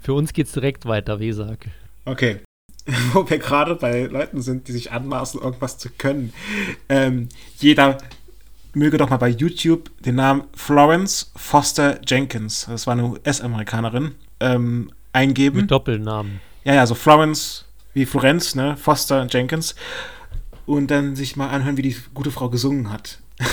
Für uns geht's direkt weiter, Wesak. Okay. Wo wir gerade bei Leuten sind, die sich anmaßen, irgendwas zu können. Ähm, jeder möge doch mal bei YouTube den Namen Florence Foster Jenkins, das war eine US-Amerikanerin, ähm, eingeben. Mit Doppelnamen. Ja, ja, so Florence wie Florenz, ne? Foster Jenkins. Und dann sich mal anhören, wie die gute Frau gesungen hat.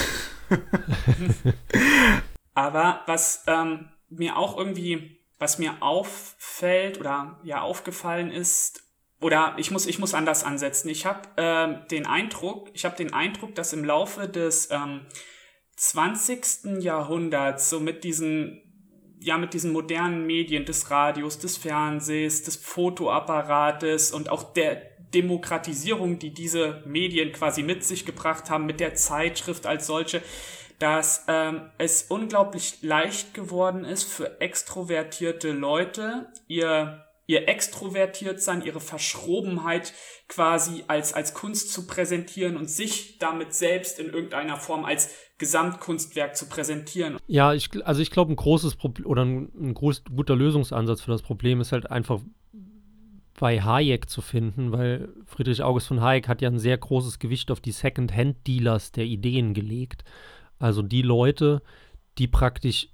Aber was ähm, mir auch irgendwie, was mir auffällt oder ja aufgefallen ist, oder ich muss, ich muss anders ansetzen. Ich habe ähm, den Eindruck, ich habe den Eindruck, dass im Laufe des ähm, 20. Jahrhunderts so mit diesen ja mit diesen modernen Medien des Radios, des Fernsehs, des Fotoapparates und auch der Demokratisierung, die diese Medien quasi mit sich gebracht haben, mit der Zeitschrift als solche, dass ähm, es unglaublich leicht geworden ist für extrovertierte Leute, ihr ihr extrovertiert ihre Verschrobenheit quasi als, als Kunst zu präsentieren und sich damit selbst in irgendeiner Form als Gesamtkunstwerk zu präsentieren. Ja, ich, also ich glaube, ein großes Problem oder ein, ein groß, guter Lösungsansatz für das Problem ist halt einfach bei Hayek zu finden, weil Friedrich August von Hayek hat ja ein sehr großes Gewicht auf die Second-Hand-Dealers der Ideen gelegt. Also die Leute, die praktisch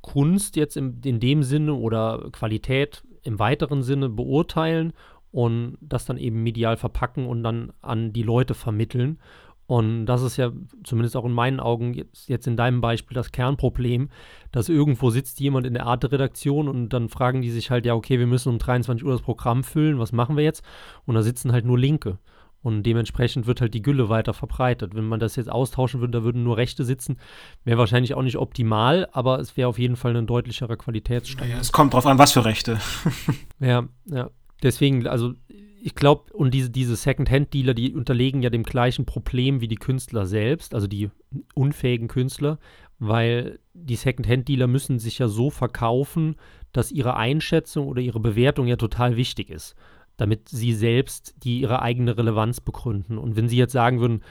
Kunst jetzt in, in dem Sinne oder Qualität im weiteren Sinne beurteilen und das dann eben medial verpacken und dann an die Leute vermitteln. Und das ist ja zumindest auch in meinen Augen jetzt, jetzt in deinem Beispiel das Kernproblem, dass irgendwo sitzt jemand in der Arte-Redaktion und dann fragen die sich halt, ja, okay, wir müssen um 23 Uhr das Programm füllen, was machen wir jetzt? Und da sitzen halt nur Linke. Und dementsprechend wird halt die Gülle weiter verbreitet. Wenn man das jetzt austauschen würde, da würden nur Rechte sitzen, wäre wahrscheinlich auch nicht optimal, aber es wäre auf jeden Fall ein deutlicherer Qualitätsstand. Ja, es kommt drauf an, was für Rechte. ja, ja. Deswegen, also ich glaube, und diese, diese Second-Hand-Dealer, die unterlegen ja dem gleichen Problem wie die Künstler selbst, also die unfähigen Künstler, weil die Second-Hand-Dealer müssen sich ja so verkaufen, dass ihre Einschätzung oder ihre Bewertung ja total wichtig ist damit sie selbst die ihre eigene Relevanz begründen. Und wenn sie jetzt sagen würden,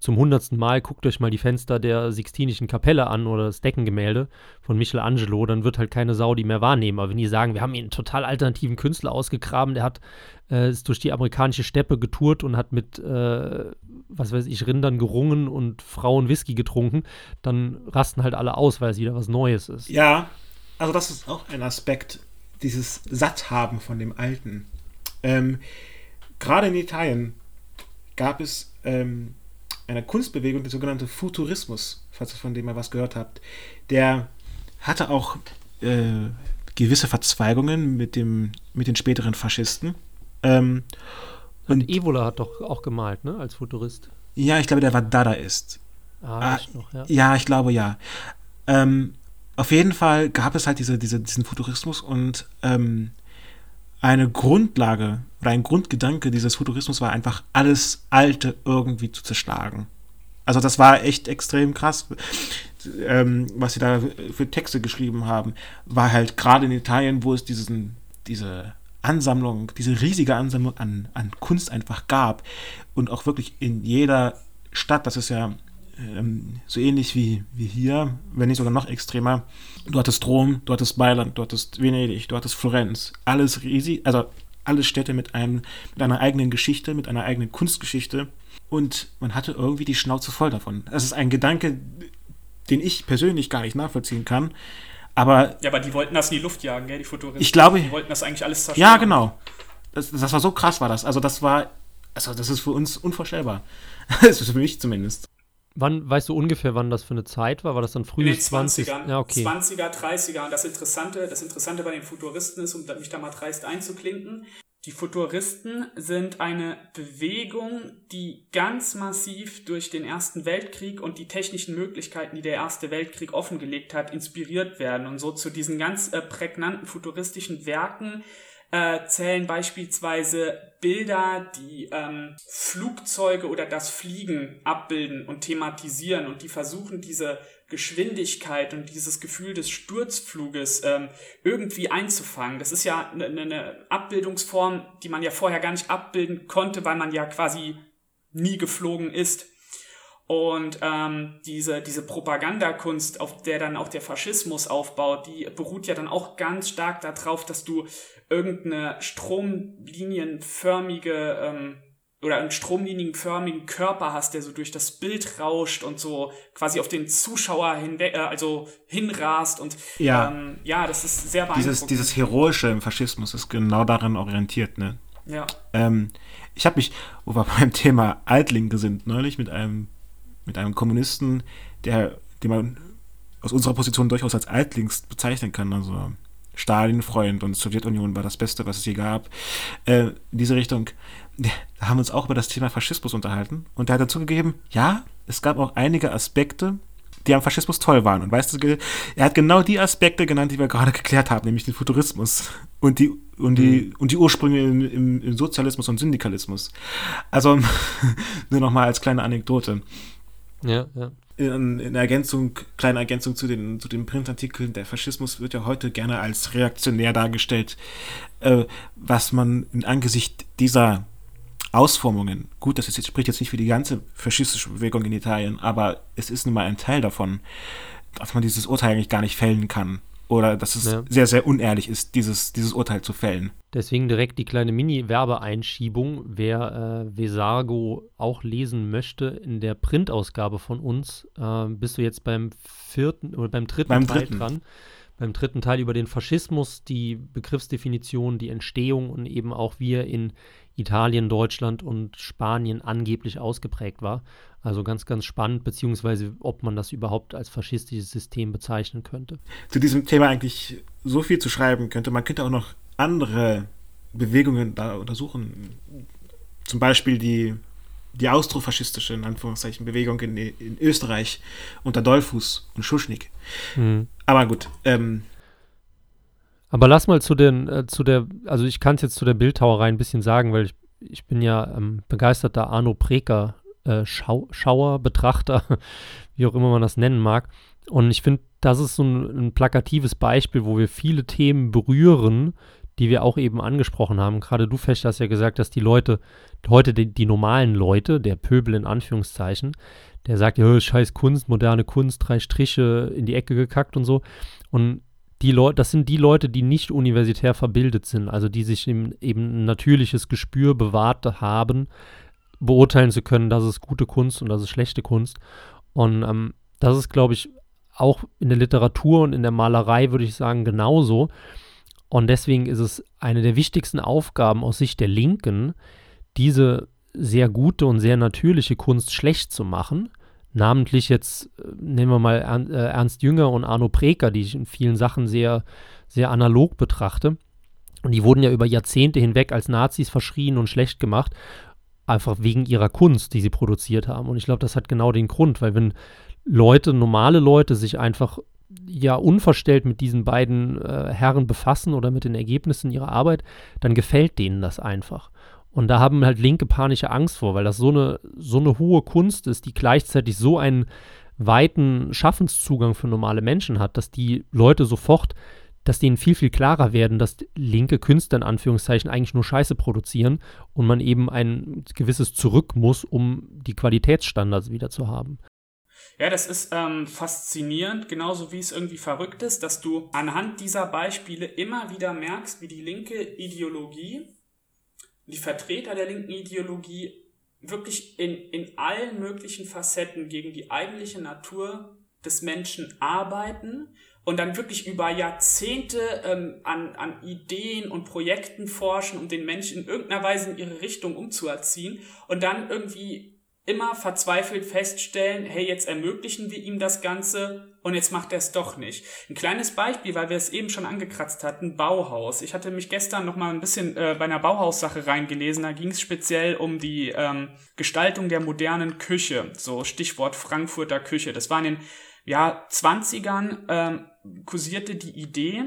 zum hundertsten Mal guckt euch mal die Fenster der Sixtinischen Kapelle an oder das Deckengemälde von Michelangelo, dann wird halt keine Sau die mehr wahrnehmen. Aber wenn die sagen, wir haben einen total alternativen Künstler ausgegraben, der hat äh, ist durch die amerikanische Steppe getourt und hat mit, äh, was weiß ich, Rindern gerungen und Frauen Whisky getrunken, dann rasten halt alle aus, weil es wieder was Neues ist. Ja, also das ist auch ein Aspekt, dieses Satthaben von dem Alten. Ähm, Gerade in Italien gab es ähm, eine Kunstbewegung, der sogenannte Futurismus, falls ihr von dem mal was gehört habt. Der hatte auch äh, gewisse Verzweigungen mit, dem, mit den späteren Faschisten. Ähm, und, und Evola hat doch auch gemalt, ne, als Futurist. Ja, ich glaube, der war Dadaist. Ah, ah noch, ja. ja, ich glaube ja. Ähm, auf jeden Fall gab es halt diese, diese, diesen Futurismus und ähm, eine Grundlage oder ein Grundgedanke dieses Futurismus war einfach, alles Alte irgendwie zu zerschlagen. Also das war echt extrem krass. Ähm, was sie da für Texte geschrieben haben, war halt gerade in Italien, wo es diesen, diese Ansammlung, diese riesige Ansammlung an, an Kunst einfach gab und auch wirklich in jeder Stadt, das ist ja ähm, so ähnlich wie, wie hier, wenn nicht sogar noch extremer. Du hattest Rom, du hattest Mailand, du hattest Venedig, du hattest Florenz. Alles riesig, also alle Städte mit, einem, mit einer eigenen Geschichte, mit einer eigenen Kunstgeschichte. Und man hatte irgendwie die Schnauze voll davon. Das ist ein Gedanke, den ich persönlich gar nicht nachvollziehen kann. Aber. Ja, aber die wollten das in die Luft jagen, gell, die Futuristen. Ich glaube. Die wollten das eigentlich alles zerstören. Ja, genau. Das, das war so krass, war das. Also, das war. Also, das ist für uns unvorstellbar. das ist für mich zumindest. Wann, weißt du ungefähr, wann das für eine Zeit war? War das dann früh 20 er Ja, okay. 20er, 30er. Und das Interessante, das Interessante bei den Futuristen ist, um mich da mal dreist einzuklinken, die Futuristen sind eine Bewegung, die ganz massiv durch den Ersten Weltkrieg und die technischen Möglichkeiten, die der Erste Weltkrieg offengelegt hat, inspiriert werden und so zu diesen ganz äh, prägnanten futuristischen Werken äh, zählen beispielsweise Bilder, die ähm, Flugzeuge oder das Fliegen abbilden und thematisieren und die versuchen, diese Geschwindigkeit und dieses Gefühl des Sturzfluges ähm, irgendwie einzufangen. Das ist ja eine, eine Abbildungsform, die man ja vorher gar nicht abbilden konnte, weil man ja quasi nie geflogen ist. Und ähm, diese, diese Propagandakunst, auf der dann auch der Faschismus aufbaut, die beruht ja dann auch ganz stark darauf, dass du irgendeine stromlinienförmige ähm, oder einen stromlinienförmigen Körper hast, der so durch das Bild rauscht und so quasi auf den Zuschauer hinweg, äh, also hinrast und ja, ähm, ja das ist sehr beeindruckend. Dieses, dieses Heroische im Faschismus ist genau daran orientiert, ne? Ja. Ähm, ich habe mich, wo wir beim Thema Altlinke sind, neulich mit einem mit einem Kommunisten, der, den man aus unserer Position durchaus als Altlings bezeichnen kann. Also Stalin-Freund und Sowjetunion war das Beste, was es je gab. Äh, in diese Richtung. Da haben wir uns auch über das Thema Faschismus unterhalten. Und er hat dazu gegeben, ja, es gab auch einige Aspekte, die am Faschismus toll waren. Und weißt du, er hat genau die Aspekte genannt, die wir gerade geklärt haben, nämlich den Futurismus und die, und die, mhm. und die Ursprünge im, im Sozialismus und Syndikalismus. Also nur nochmal als kleine Anekdote. Ja, ja. In, in Ergänzung, kleine Ergänzung zu den, zu den Printartikeln, der Faschismus wird ja heute gerne als reaktionär dargestellt, äh, was man in Angesicht dieser Ausformungen, gut, das ist, spricht jetzt nicht für die ganze faschistische Bewegung in Italien, aber es ist nun mal ein Teil davon, dass man dieses Urteil eigentlich gar nicht fällen kann oder dass es ja. sehr, sehr unehrlich ist, dieses, dieses Urteil zu fällen. Deswegen direkt die kleine Mini-Werbeeinschiebung. Wer äh, Vesargo auch lesen möchte, in der Printausgabe von uns, äh, bist du jetzt beim vierten oder beim dritten beim Teil dritten. dran. Beim dritten Teil über den Faschismus, die Begriffsdefinition, die Entstehung und eben auch wie er in Italien, Deutschland und Spanien angeblich ausgeprägt war. Also ganz, ganz spannend, beziehungsweise ob man das überhaupt als faschistisches System bezeichnen könnte. Zu diesem Thema eigentlich so viel zu schreiben könnte. Man könnte auch noch andere Bewegungen da untersuchen. Zum Beispiel die, die austrofaschistische, in Anführungszeichen, Bewegung in, in Österreich unter Dollfuß und Schuschnigg. Mhm. Aber gut. Ähm, aber lass mal zu den, äh, zu der, also ich kann es jetzt zu der Bildhauerei ein bisschen sagen, weil ich, ich bin ja ähm, begeisterter Arno Preker äh, Schau Schauer, Betrachter, wie auch immer man das nennen mag. Und ich finde, das ist so ein, ein, plakatives Beispiel, wo wir viele Themen berühren, die wir auch eben angesprochen haben. Gerade du, Fecht, hast ja gesagt, dass die Leute, heute die, die normalen Leute, der Pöbel in Anführungszeichen, der sagt, ja, scheiß Kunst, moderne Kunst, drei Striche in die Ecke gekackt und so. Und die Leute, das sind die Leute, die nicht universitär verbildet sind, also die sich eben, eben ein natürliches Gespür bewahrt haben, beurteilen zu können, das ist gute Kunst und das ist schlechte Kunst. Und ähm, das ist, glaube ich, auch in der Literatur und in der Malerei, würde ich sagen, genauso. Und deswegen ist es eine der wichtigsten Aufgaben aus Sicht der Linken, diese sehr gute und sehr natürliche Kunst schlecht zu machen. Namentlich jetzt äh, nehmen wir mal äh, Ernst Jünger und Arno Preker, die ich in vielen Sachen sehr, sehr analog betrachte. Und die wurden ja über Jahrzehnte hinweg als Nazis verschrien und schlecht gemacht einfach wegen ihrer Kunst, die sie produziert haben. Und ich glaube, das hat genau den Grund, weil wenn Leute, normale Leute sich einfach ja unverstellt mit diesen beiden äh, Herren befassen oder mit den Ergebnissen ihrer Arbeit, dann gefällt denen das einfach. Und da haben halt Linke panische Angst vor, weil das so eine, so eine hohe Kunst ist, die gleichzeitig so einen weiten Schaffenszugang für normale Menschen hat, dass die Leute sofort dass denen viel, viel klarer werden, dass linke Künstler in Anführungszeichen eigentlich nur Scheiße produzieren und man eben ein gewisses Zurück muss, um die Qualitätsstandards wieder zu haben. Ja, das ist ähm, faszinierend, genauso wie es irgendwie verrückt ist, dass du anhand dieser Beispiele immer wieder merkst, wie die linke Ideologie, die Vertreter der linken Ideologie wirklich in, in allen möglichen Facetten gegen die eigentliche Natur des Menschen arbeiten und dann wirklich über Jahrzehnte ähm, an, an Ideen und Projekten forschen, um den Menschen in irgendeiner Weise in ihre Richtung umzuerziehen und dann irgendwie immer verzweifelt feststellen, hey, jetzt ermöglichen wir ihm das Ganze und jetzt macht er es doch nicht. Ein kleines Beispiel, weil wir es eben schon angekratzt hatten, Bauhaus. Ich hatte mich gestern noch mal ein bisschen äh, bei einer Bauhaussache reingelesen, da ging es speziell um die ähm, Gestaltung der modernen Küche, so Stichwort Frankfurter Küche. Das war in den ja, 20ern ähm, kursierte die Idee,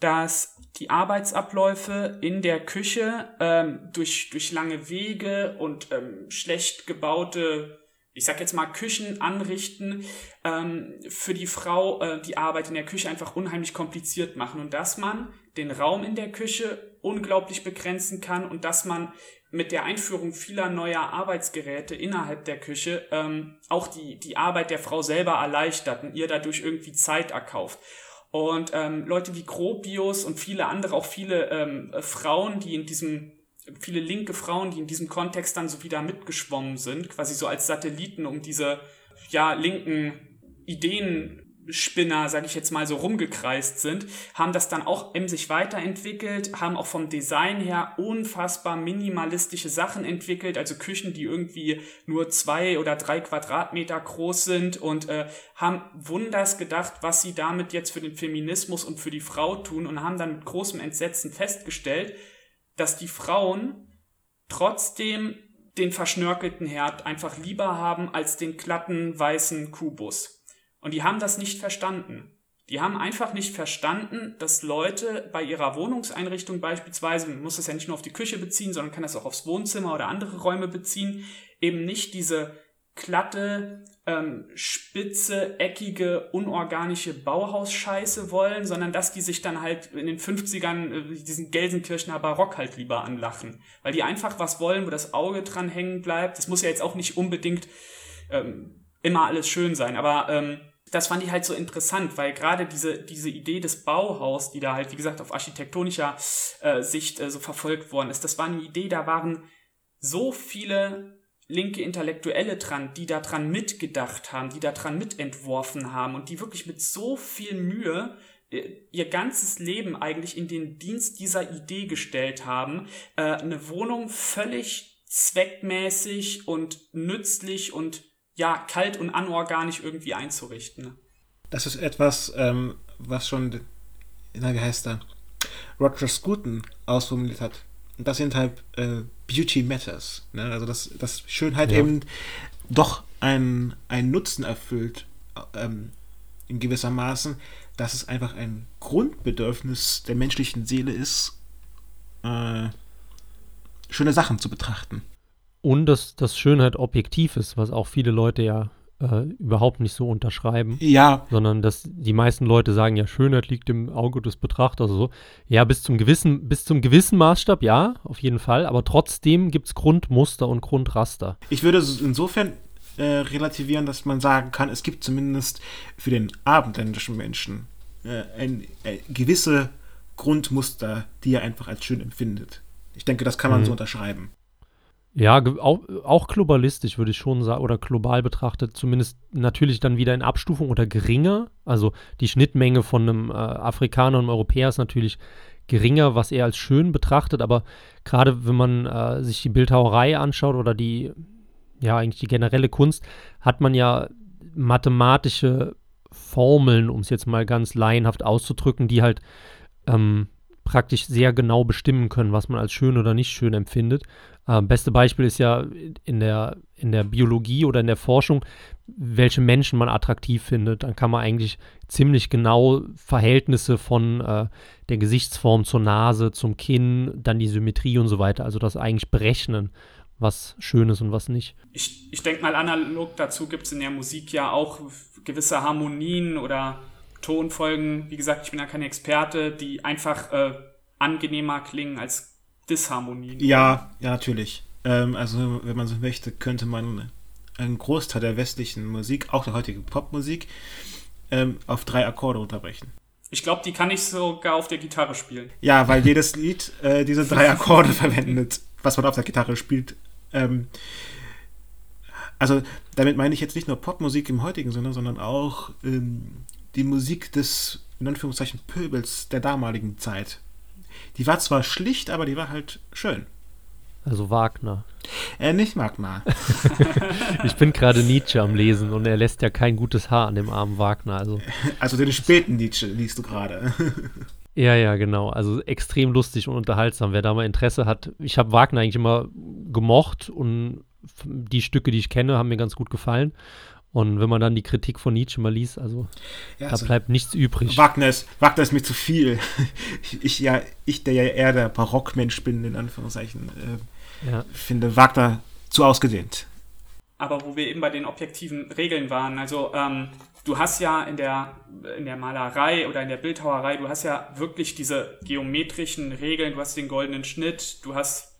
dass die Arbeitsabläufe in der Küche ähm, durch, durch lange Wege und ähm, schlecht gebaute, ich sag jetzt mal, Küchen anrichten, ähm, für die Frau äh, die Arbeit in der Küche einfach unheimlich kompliziert machen und dass man den Raum in der Küche unglaublich begrenzen kann und dass man mit der Einführung vieler neuer Arbeitsgeräte innerhalb der Küche ähm, auch die, die Arbeit der Frau selber erleichtert und ihr dadurch irgendwie Zeit erkauft. Und ähm, Leute wie Gropius und viele andere, auch viele ähm, Frauen, die in diesem, viele linke Frauen, die in diesem Kontext dann so wieder mitgeschwommen sind, quasi so als Satelliten, um diese ja, linken Ideen Spinner, sage ich jetzt mal, so rumgekreist sind, haben das dann auch sich weiterentwickelt, haben auch vom Design her unfassbar minimalistische Sachen entwickelt, also Küchen, die irgendwie nur zwei oder drei Quadratmeter groß sind und äh, haben wunders gedacht, was sie damit jetzt für den Feminismus und für die Frau tun und haben dann mit großem Entsetzen festgestellt, dass die Frauen trotzdem den verschnörkelten Herd einfach lieber haben als den glatten weißen Kubus. Und die haben das nicht verstanden. Die haben einfach nicht verstanden, dass Leute bei ihrer Wohnungseinrichtung beispielsweise, man muss das ja nicht nur auf die Küche beziehen, sondern kann das auch aufs Wohnzimmer oder andere Räume beziehen, eben nicht diese glatte, ähm, spitze, eckige, unorganische Bauhausscheiße wollen, sondern dass die sich dann halt in den 50ern äh, diesen Gelsenkirchener Barock halt lieber anlachen. Weil die einfach was wollen, wo das Auge dran hängen bleibt. Das muss ja jetzt auch nicht unbedingt ähm, immer alles schön sein, aber ähm, das fand ich halt so interessant, weil gerade diese, diese Idee des Bauhaus, die da halt, wie gesagt, auf architektonischer äh, Sicht äh, so verfolgt worden ist, das war eine Idee, da waren so viele linke Intellektuelle dran, die da dran mitgedacht haben, die da dran mitentworfen haben und die wirklich mit so viel Mühe äh, ihr ganzes Leben eigentlich in den Dienst dieser Idee gestellt haben, äh, eine Wohnung völlig zweckmäßig und nützlich und ja, kalt und anorganisch irgendwie einzurichten. Das ist etwas, ähm, was schon, na, wie heißt er, Roger Scruton ausformuliert hat. Und das sind halt äh, Beauty Matters. Ne? Also, dass, dass Schönheit ja. eben doch einen Nutzen erfüllt, ähm, in gewisser Maßen, dass es einfach ein Grundbedürfnis der menschlichen Seele ist, äh, schöne Sachen zu betrachten. Und dass, dass Schönheit objektiv ist, was auch viele Leute ja äh, überhaupt nicht so unterschreiben. Ja. Sondern dass die meisten Leute sagen, ja, Schönheit liegt im Auge des Betrachters. Also so. Ja, bis zum gewissen, bis zum gewissen Maßstab, ja, auf jeden Fall. Aber trotzdem gibt es Grundmuster und Grundraster. Ich würde insofern äh, relativieren, dass man sagen kann, es gibt zumindest für den abendländischen Menschen äh, ein, äh, gewisse Grundmuster, die er einfach als schön empfindet. Ich denke, das kann man mhm. so unterschreiben. Ja, auch, auch globalistisch würde ich schon sagen, oder global betrachtet, zumindest natürlich dann wieder in Abstufung oder geringer. Also die Schnittmenge von einem äh, Afrikaner und einem Europäer ist natürlich geringer, was er als schön betrachtet, aber gerade wenn man äh, sich die Bildhauerei anschaut oder die, ja, eigentlich die generelle Kunst, hat man ja mathematische Formeln, um es jetzt mal ganz laienhaft auszudrücken, die halt ähm, praktisch sehr genau bestimmen können, was man als schön oder nicht schön empfindet. Äh, beste Beispiel ist ja in der, in der Biologie oder in der Forschung, welche Menschen man attraktiv findet. Dann kann man eigentlich ziemlich genau Verhältnisse von äh, der Gesichtsform zur Nase, zum Kinn, dann die Symmetrie und so weiter. Also das eigentlich berechnen, was schön ist und was nicht. Ich, ich denke mal, analog dazu gibt es in der Musik ja auch gewisse Harmonien oder Tonfolgen, wie gesagt, ich bin ja kein Experte, die einfach äh, angenehmer klingen als Disharmonien. Ja, ja, natürlich. Ähm, also, wenn man so möchte, könnte man einen Großteil der westlichen Musik, auch der heutigen Popmusik, ähm, auf drei Akkorde unterbrechen. Ich glaube, die kann ich sogar auf der Gitarre spielen. Ja, weil jedes Lied äh, diese drei Akkorde verwendet, was man auf der Gitarre spielt. Ähm, also damit meine ich jetzt nicht nur Popmusik im heutigen Sinne, sondern auch ähm, die Musik des, in Anführungszeichen, Pöbels der damaligen Zeit. Die war zwar schlicht, aber die war halt schön. Also Wagner. Äh, nicht Wagner. ich bin gerade Nietzsche am Lesen und er lässt ja kein gutes Haar an dem armen Wagner. Also, also den späten Nietzsche liest du gerade. ja, ja, genau. Also extrem lustig und unterhaltsam. Wer da mal Interesse hat. Ich habe Wagner eigentlich immer gemocht und die Stücke, die ich kenne, haben mir ganz gut gefallen. Und wenn man dann die Kritik von Nietzsche mal liest, also ja, da also bleibt nichts übrig. Wagner ist, Wagner ist mir zu viel. Ich, ja, ich, der ja eher der Barockmensch bin, in Anführungszeichen, äh, ja. finde Wagner zu ausgedehnt. Aber wo wir eben bei den objektiven Regeln waren, also ähm, du hast ja in der, in der Malerei oder in der Bildhauerei, du hast ja wirklich diese geometrischen Regeln, du hast den goldenen Schnitt, du hast,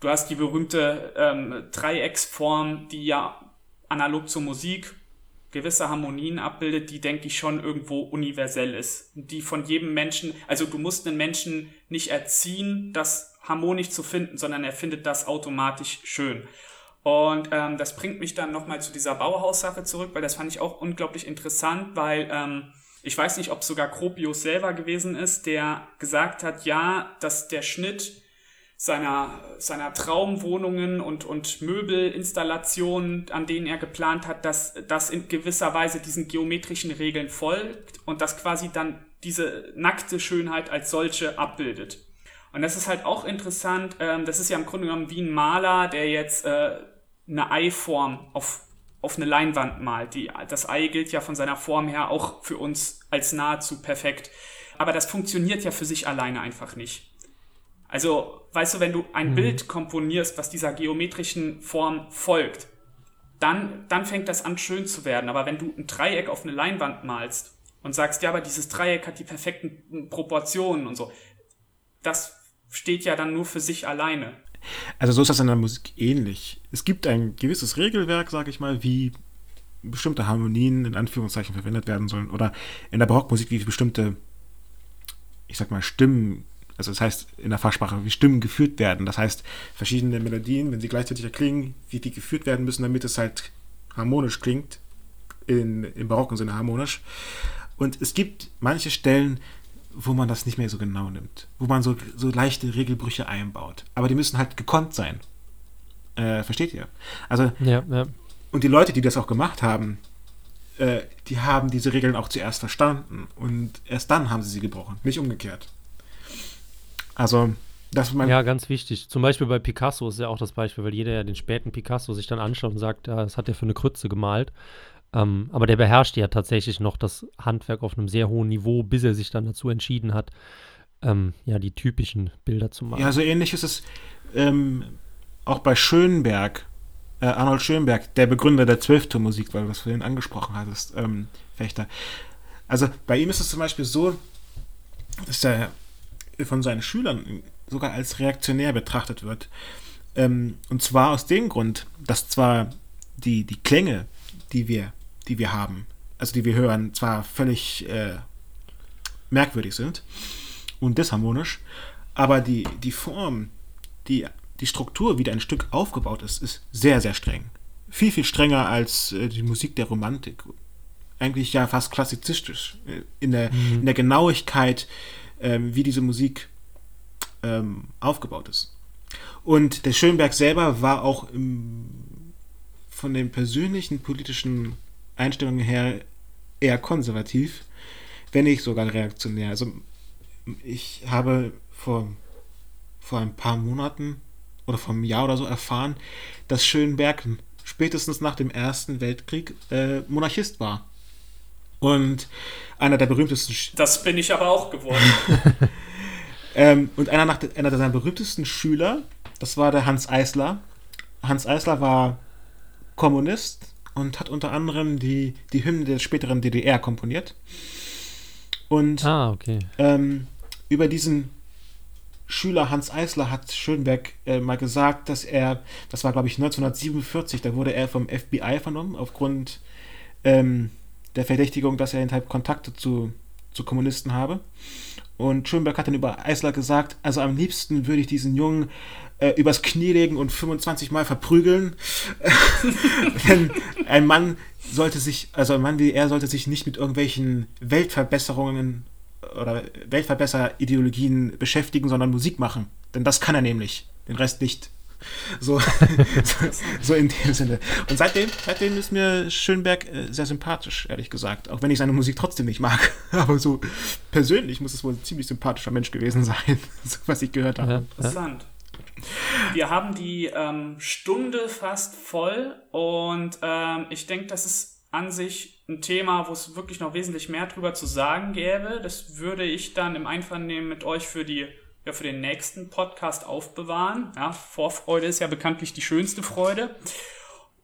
du hast die berühmte ähm, Dreiecksform, die ja analog zur Musik gewisse Harmonien abbildet, die, denke ich, schon irgendwo universell ist. Die von jedem Menschen, also du musst einen Menschen nicht erziehen, das harmonisch zu finden, sondern er findet das automatisch schön. Und ähm, das bringt mich dann nochmal zu dieser Bauhaus-Sache zurück, weil das fand ich auch unglaublich interessant, weil ähm, ich weiß nicht, ob sogar Gropius selber gewesen ist, der gesagt hat, ja, dass der Schnitt seiner, seiner Traumwohnungen und, und Möbelinstallationen, an denen er geplant hat, dass das in gewisser Weise diesen geometrischen Regeln folgt und das quasi dann diese nackte Schönheit als solche abbildet. Und das ist halt auch interessant. Ähm, das ist ja im Grunde genommen wie ein Maler, der jetzt äh, eine Eiform auf, auf eine Leinwand malt. Die, das Ei gilt ja von seiner Form her auch für uns als nahezu perfekt. Aber das funktioniert ja für sich alleine einfach nicht. Also, weißt du, wenn du ein mhm. Bild komponierst, was dieser geometrischen Form folgt, dann, dann fängt das an schön zu werden. Aber wenn du ein Dreieck auf eine Leinwand malst und sagst, ja, aber dieses Dreieck hat die perfekten Proportionen und so, das steht ja dann nur für sich alleine. Also so ist das in der Musik ähnlich. Es gibt ein gewisses Regelwerk, sage ich mal, wie bestimmte Harmonien in Anführungszeichen verwendet werden sollen oder in der Barockmusik wie bestimmte, ich sag mal, Stimmen, also das heißt in der Fachsprache, wie Stimmen geführt werden. Das heißt, verschiedene Melodien, wenn sie gleichzeitig erklingen, wie die geführt werden müssen, damit es halt harmonisch klingt, in, im barocken Sinne harmonisch. Und es gibt manche Stellen, wo man das nicht mehr so genau nimmt, wo man so, so leichte Regelbrüche einbaut. Aber die müssen halt gekonnt sein. Äh, versteht ihr? Also, ja, ja. und die Leute, die das auch gemacht haben, äh, die haben diese Regeln auch zuerst verstanden und erst dann haben sie sie gebrochen, nicht umgekehrt. Also, das mein Ja, ganz wichtig. Zum Beispiel bei Picasso ist ja auch das Beispiel, weil jeder ja den späten Picasso sich dann anschaut und sagt, ja, das hat er für eine Krütze gemalt. Ähm, aber der beherrschte ja tatsächlich noch das Handwerk auf einem sehr hohen Niveau, bis er sich dann dazu entschieden hat, ähm, ja, die typischen Bilder zu machen. Ja, so ähnlich ist es ähm, auch bei Schönberg, äh, Arnold Schönberg, der Begründer der Zwölftonmusik, weil du das vorhin angesprochen hattest, ähm, Fechter. Also bei ihm ist es zum Beispiel so, dass er von seinen Schülern sogar als reaktionär betrachtet wird. Ähm, und zwar aus dem Grund, dass zwar die, die Klänge, die wir die wir haben, also die wir hören, zwar völlig äh, merkwürdig sind und disharmonisch, aber die, die Form, die, die Struktur, wie ein Stück aufgebaut ist, ist sehr, sehr streng. Viel, viel strenger als äh, die Musik der Romantik. Eigentlich ja fast klassizistisch äh, in der, mhm. in der Genauigkeit, ähm, wie diese Musik ähm, aufgebaut ist. Und der Schönberg selber war auch im, von den persönlichen politischen Einstellungen her eher konservativ, wenn nicht sogar reaktionär. Also ich habe vor, vor ein paar Monaten oder vor einem Jahr oder so erfahren, dass Schönberg spätestens nach dem Ersten Weltkrieg äh, Monarchist war. Und einer der berühmtesten. Sch das bin ich aber auch geworden. ähm, und einer, nach, einer seiner berühmtesten Schüler, das war der Hans Eisler. Hans Eisler war Kommunist, und hat unter anderem die, die Hymne der späteren DDR komponiert. Und ah, okay. ähm, über diesen Schüler Hans Eisler hat Schönberg äh, mal gesagt, dass er, das war glaube ich 1947, da wurde er vom FBI vernommen, aufgrund ähm, der Verdächtigung, dass er halt Kontakte zu, zu Kommunisten habe. Und Schönberg hat dann über Eisler gesagt, also am liebsten würde ich diesen Jungen äh, übers Knie legen und 25 Mal verprügeln. Denn ein Mann sollte sich, also ein Mann wie er sollte sich nicht mit irgendwelchen Weltverbesserungen oder Weltverbesserideologien beschäftigen, sondern Musik machen. Denn das kann er nämlich, den Rest nicht. So, so, so, in dem Sinne. Und seitdem, seitdem ist mir Schönberg äh, sehr sympathisch, ehrlich gesagt. Auch wenn ich seine Musik trotzdem nicht mag. Aber so persönlich muss es wohl ein ziemlich sympathischer Mensch gewesen sein, was ich gehört habe. Interessant. Wir haben die ähm, Stunde fast voll und ähm, ich denke, das ist an sich ein Thema, wo es wirklich noch wesentlich mehr drüber zu sagen gäbe. Das würde ich dann im Einvernehmen mit euch für die ja, für den nächsten Podcast aufbewahren. Ja, Vorfreude ist ja bekanntlich die schönste Freude.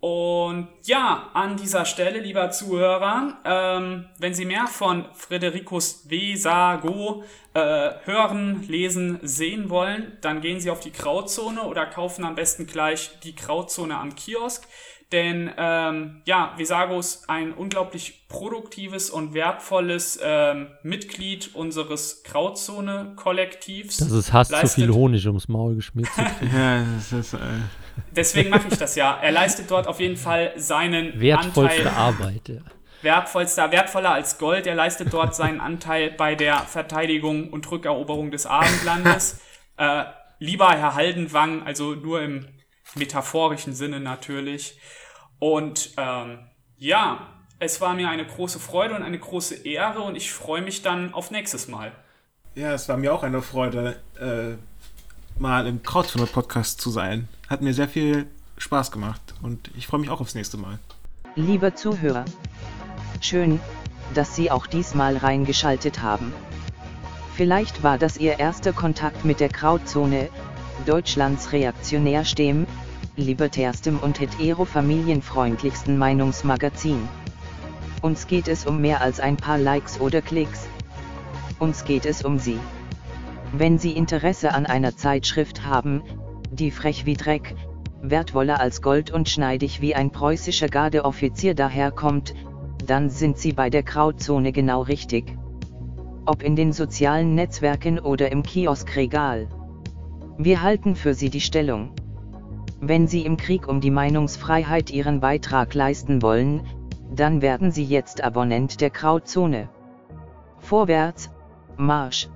Und ja, an dieser Stelle, lieber Zuhörer, ähm, wenn Sie mehr von Fredericus Vesago äh, hören, lesen, sehen wollen, dann gehen Sie auf die Grauzone oder kaufen am besten gleich die Grauzone am Kiosk. Denn ähm, ja, Visago ist ein unglaublich produktives und wertvolles ähm, Mitglied unseres Grauzone-Kollektivs. Das ist Hass zu viel Honig ums Maul geschmiert. ja, das ist. Äh deswegen mache ich das ja. Er leistet dort auf jeden Fall seinen Wertvollste Anteil. Arbeit, ja. Wertvollster, wertvoller als Gold. Er leistet dort seinen Anteil bei der Verteidigung und Rückeroberung des Abendlandes. äh, lieber Herr Haldenwang, also nur im metaphorischen Sinne natürlich. Und ähm, ja, es war mir eine große Freude und eine große Ehre und ich freue mich dann auf nächstes Mal. Ja, es war mir auch eine Freude, äh, mal im Crowdfunder-Podcast zu sein. Hat mir sehr viel Spaß gemacht und ich freue mich auch aufs nächste Mal. Liebe Zuhörer, schön, dass Sie auch diesmal reingeschaltet haben. Vielleicht war das Ihr erster Kontakt mit der Krautzone, Deutschlands reaktionärstem, libertärstem und hetero-familienfreundlichsten Meinungsmagazin. Uns geht es um mehr als ein paar Likes oder Klicks. Uns geht es um Sie. Wenn Sie Interesse an einer Zeitschrift haben, die frech wie Dreck, wertvoller als Gold und schneidig wie ein preußischer Gardeoffizier daherkommt, dann sind Sie bei der Krautzone genau richtig. Ob in den sozialen Netzwerken oder im Kioskregal. Wir halten für Sie die Stellung. Wenn Sie im Krieg um die Meinungsfreiheit Ihren Beitrag leisten wollen, dann werden Sie jetzt Abonnent der Krautzone. Vorwärts, Marsch!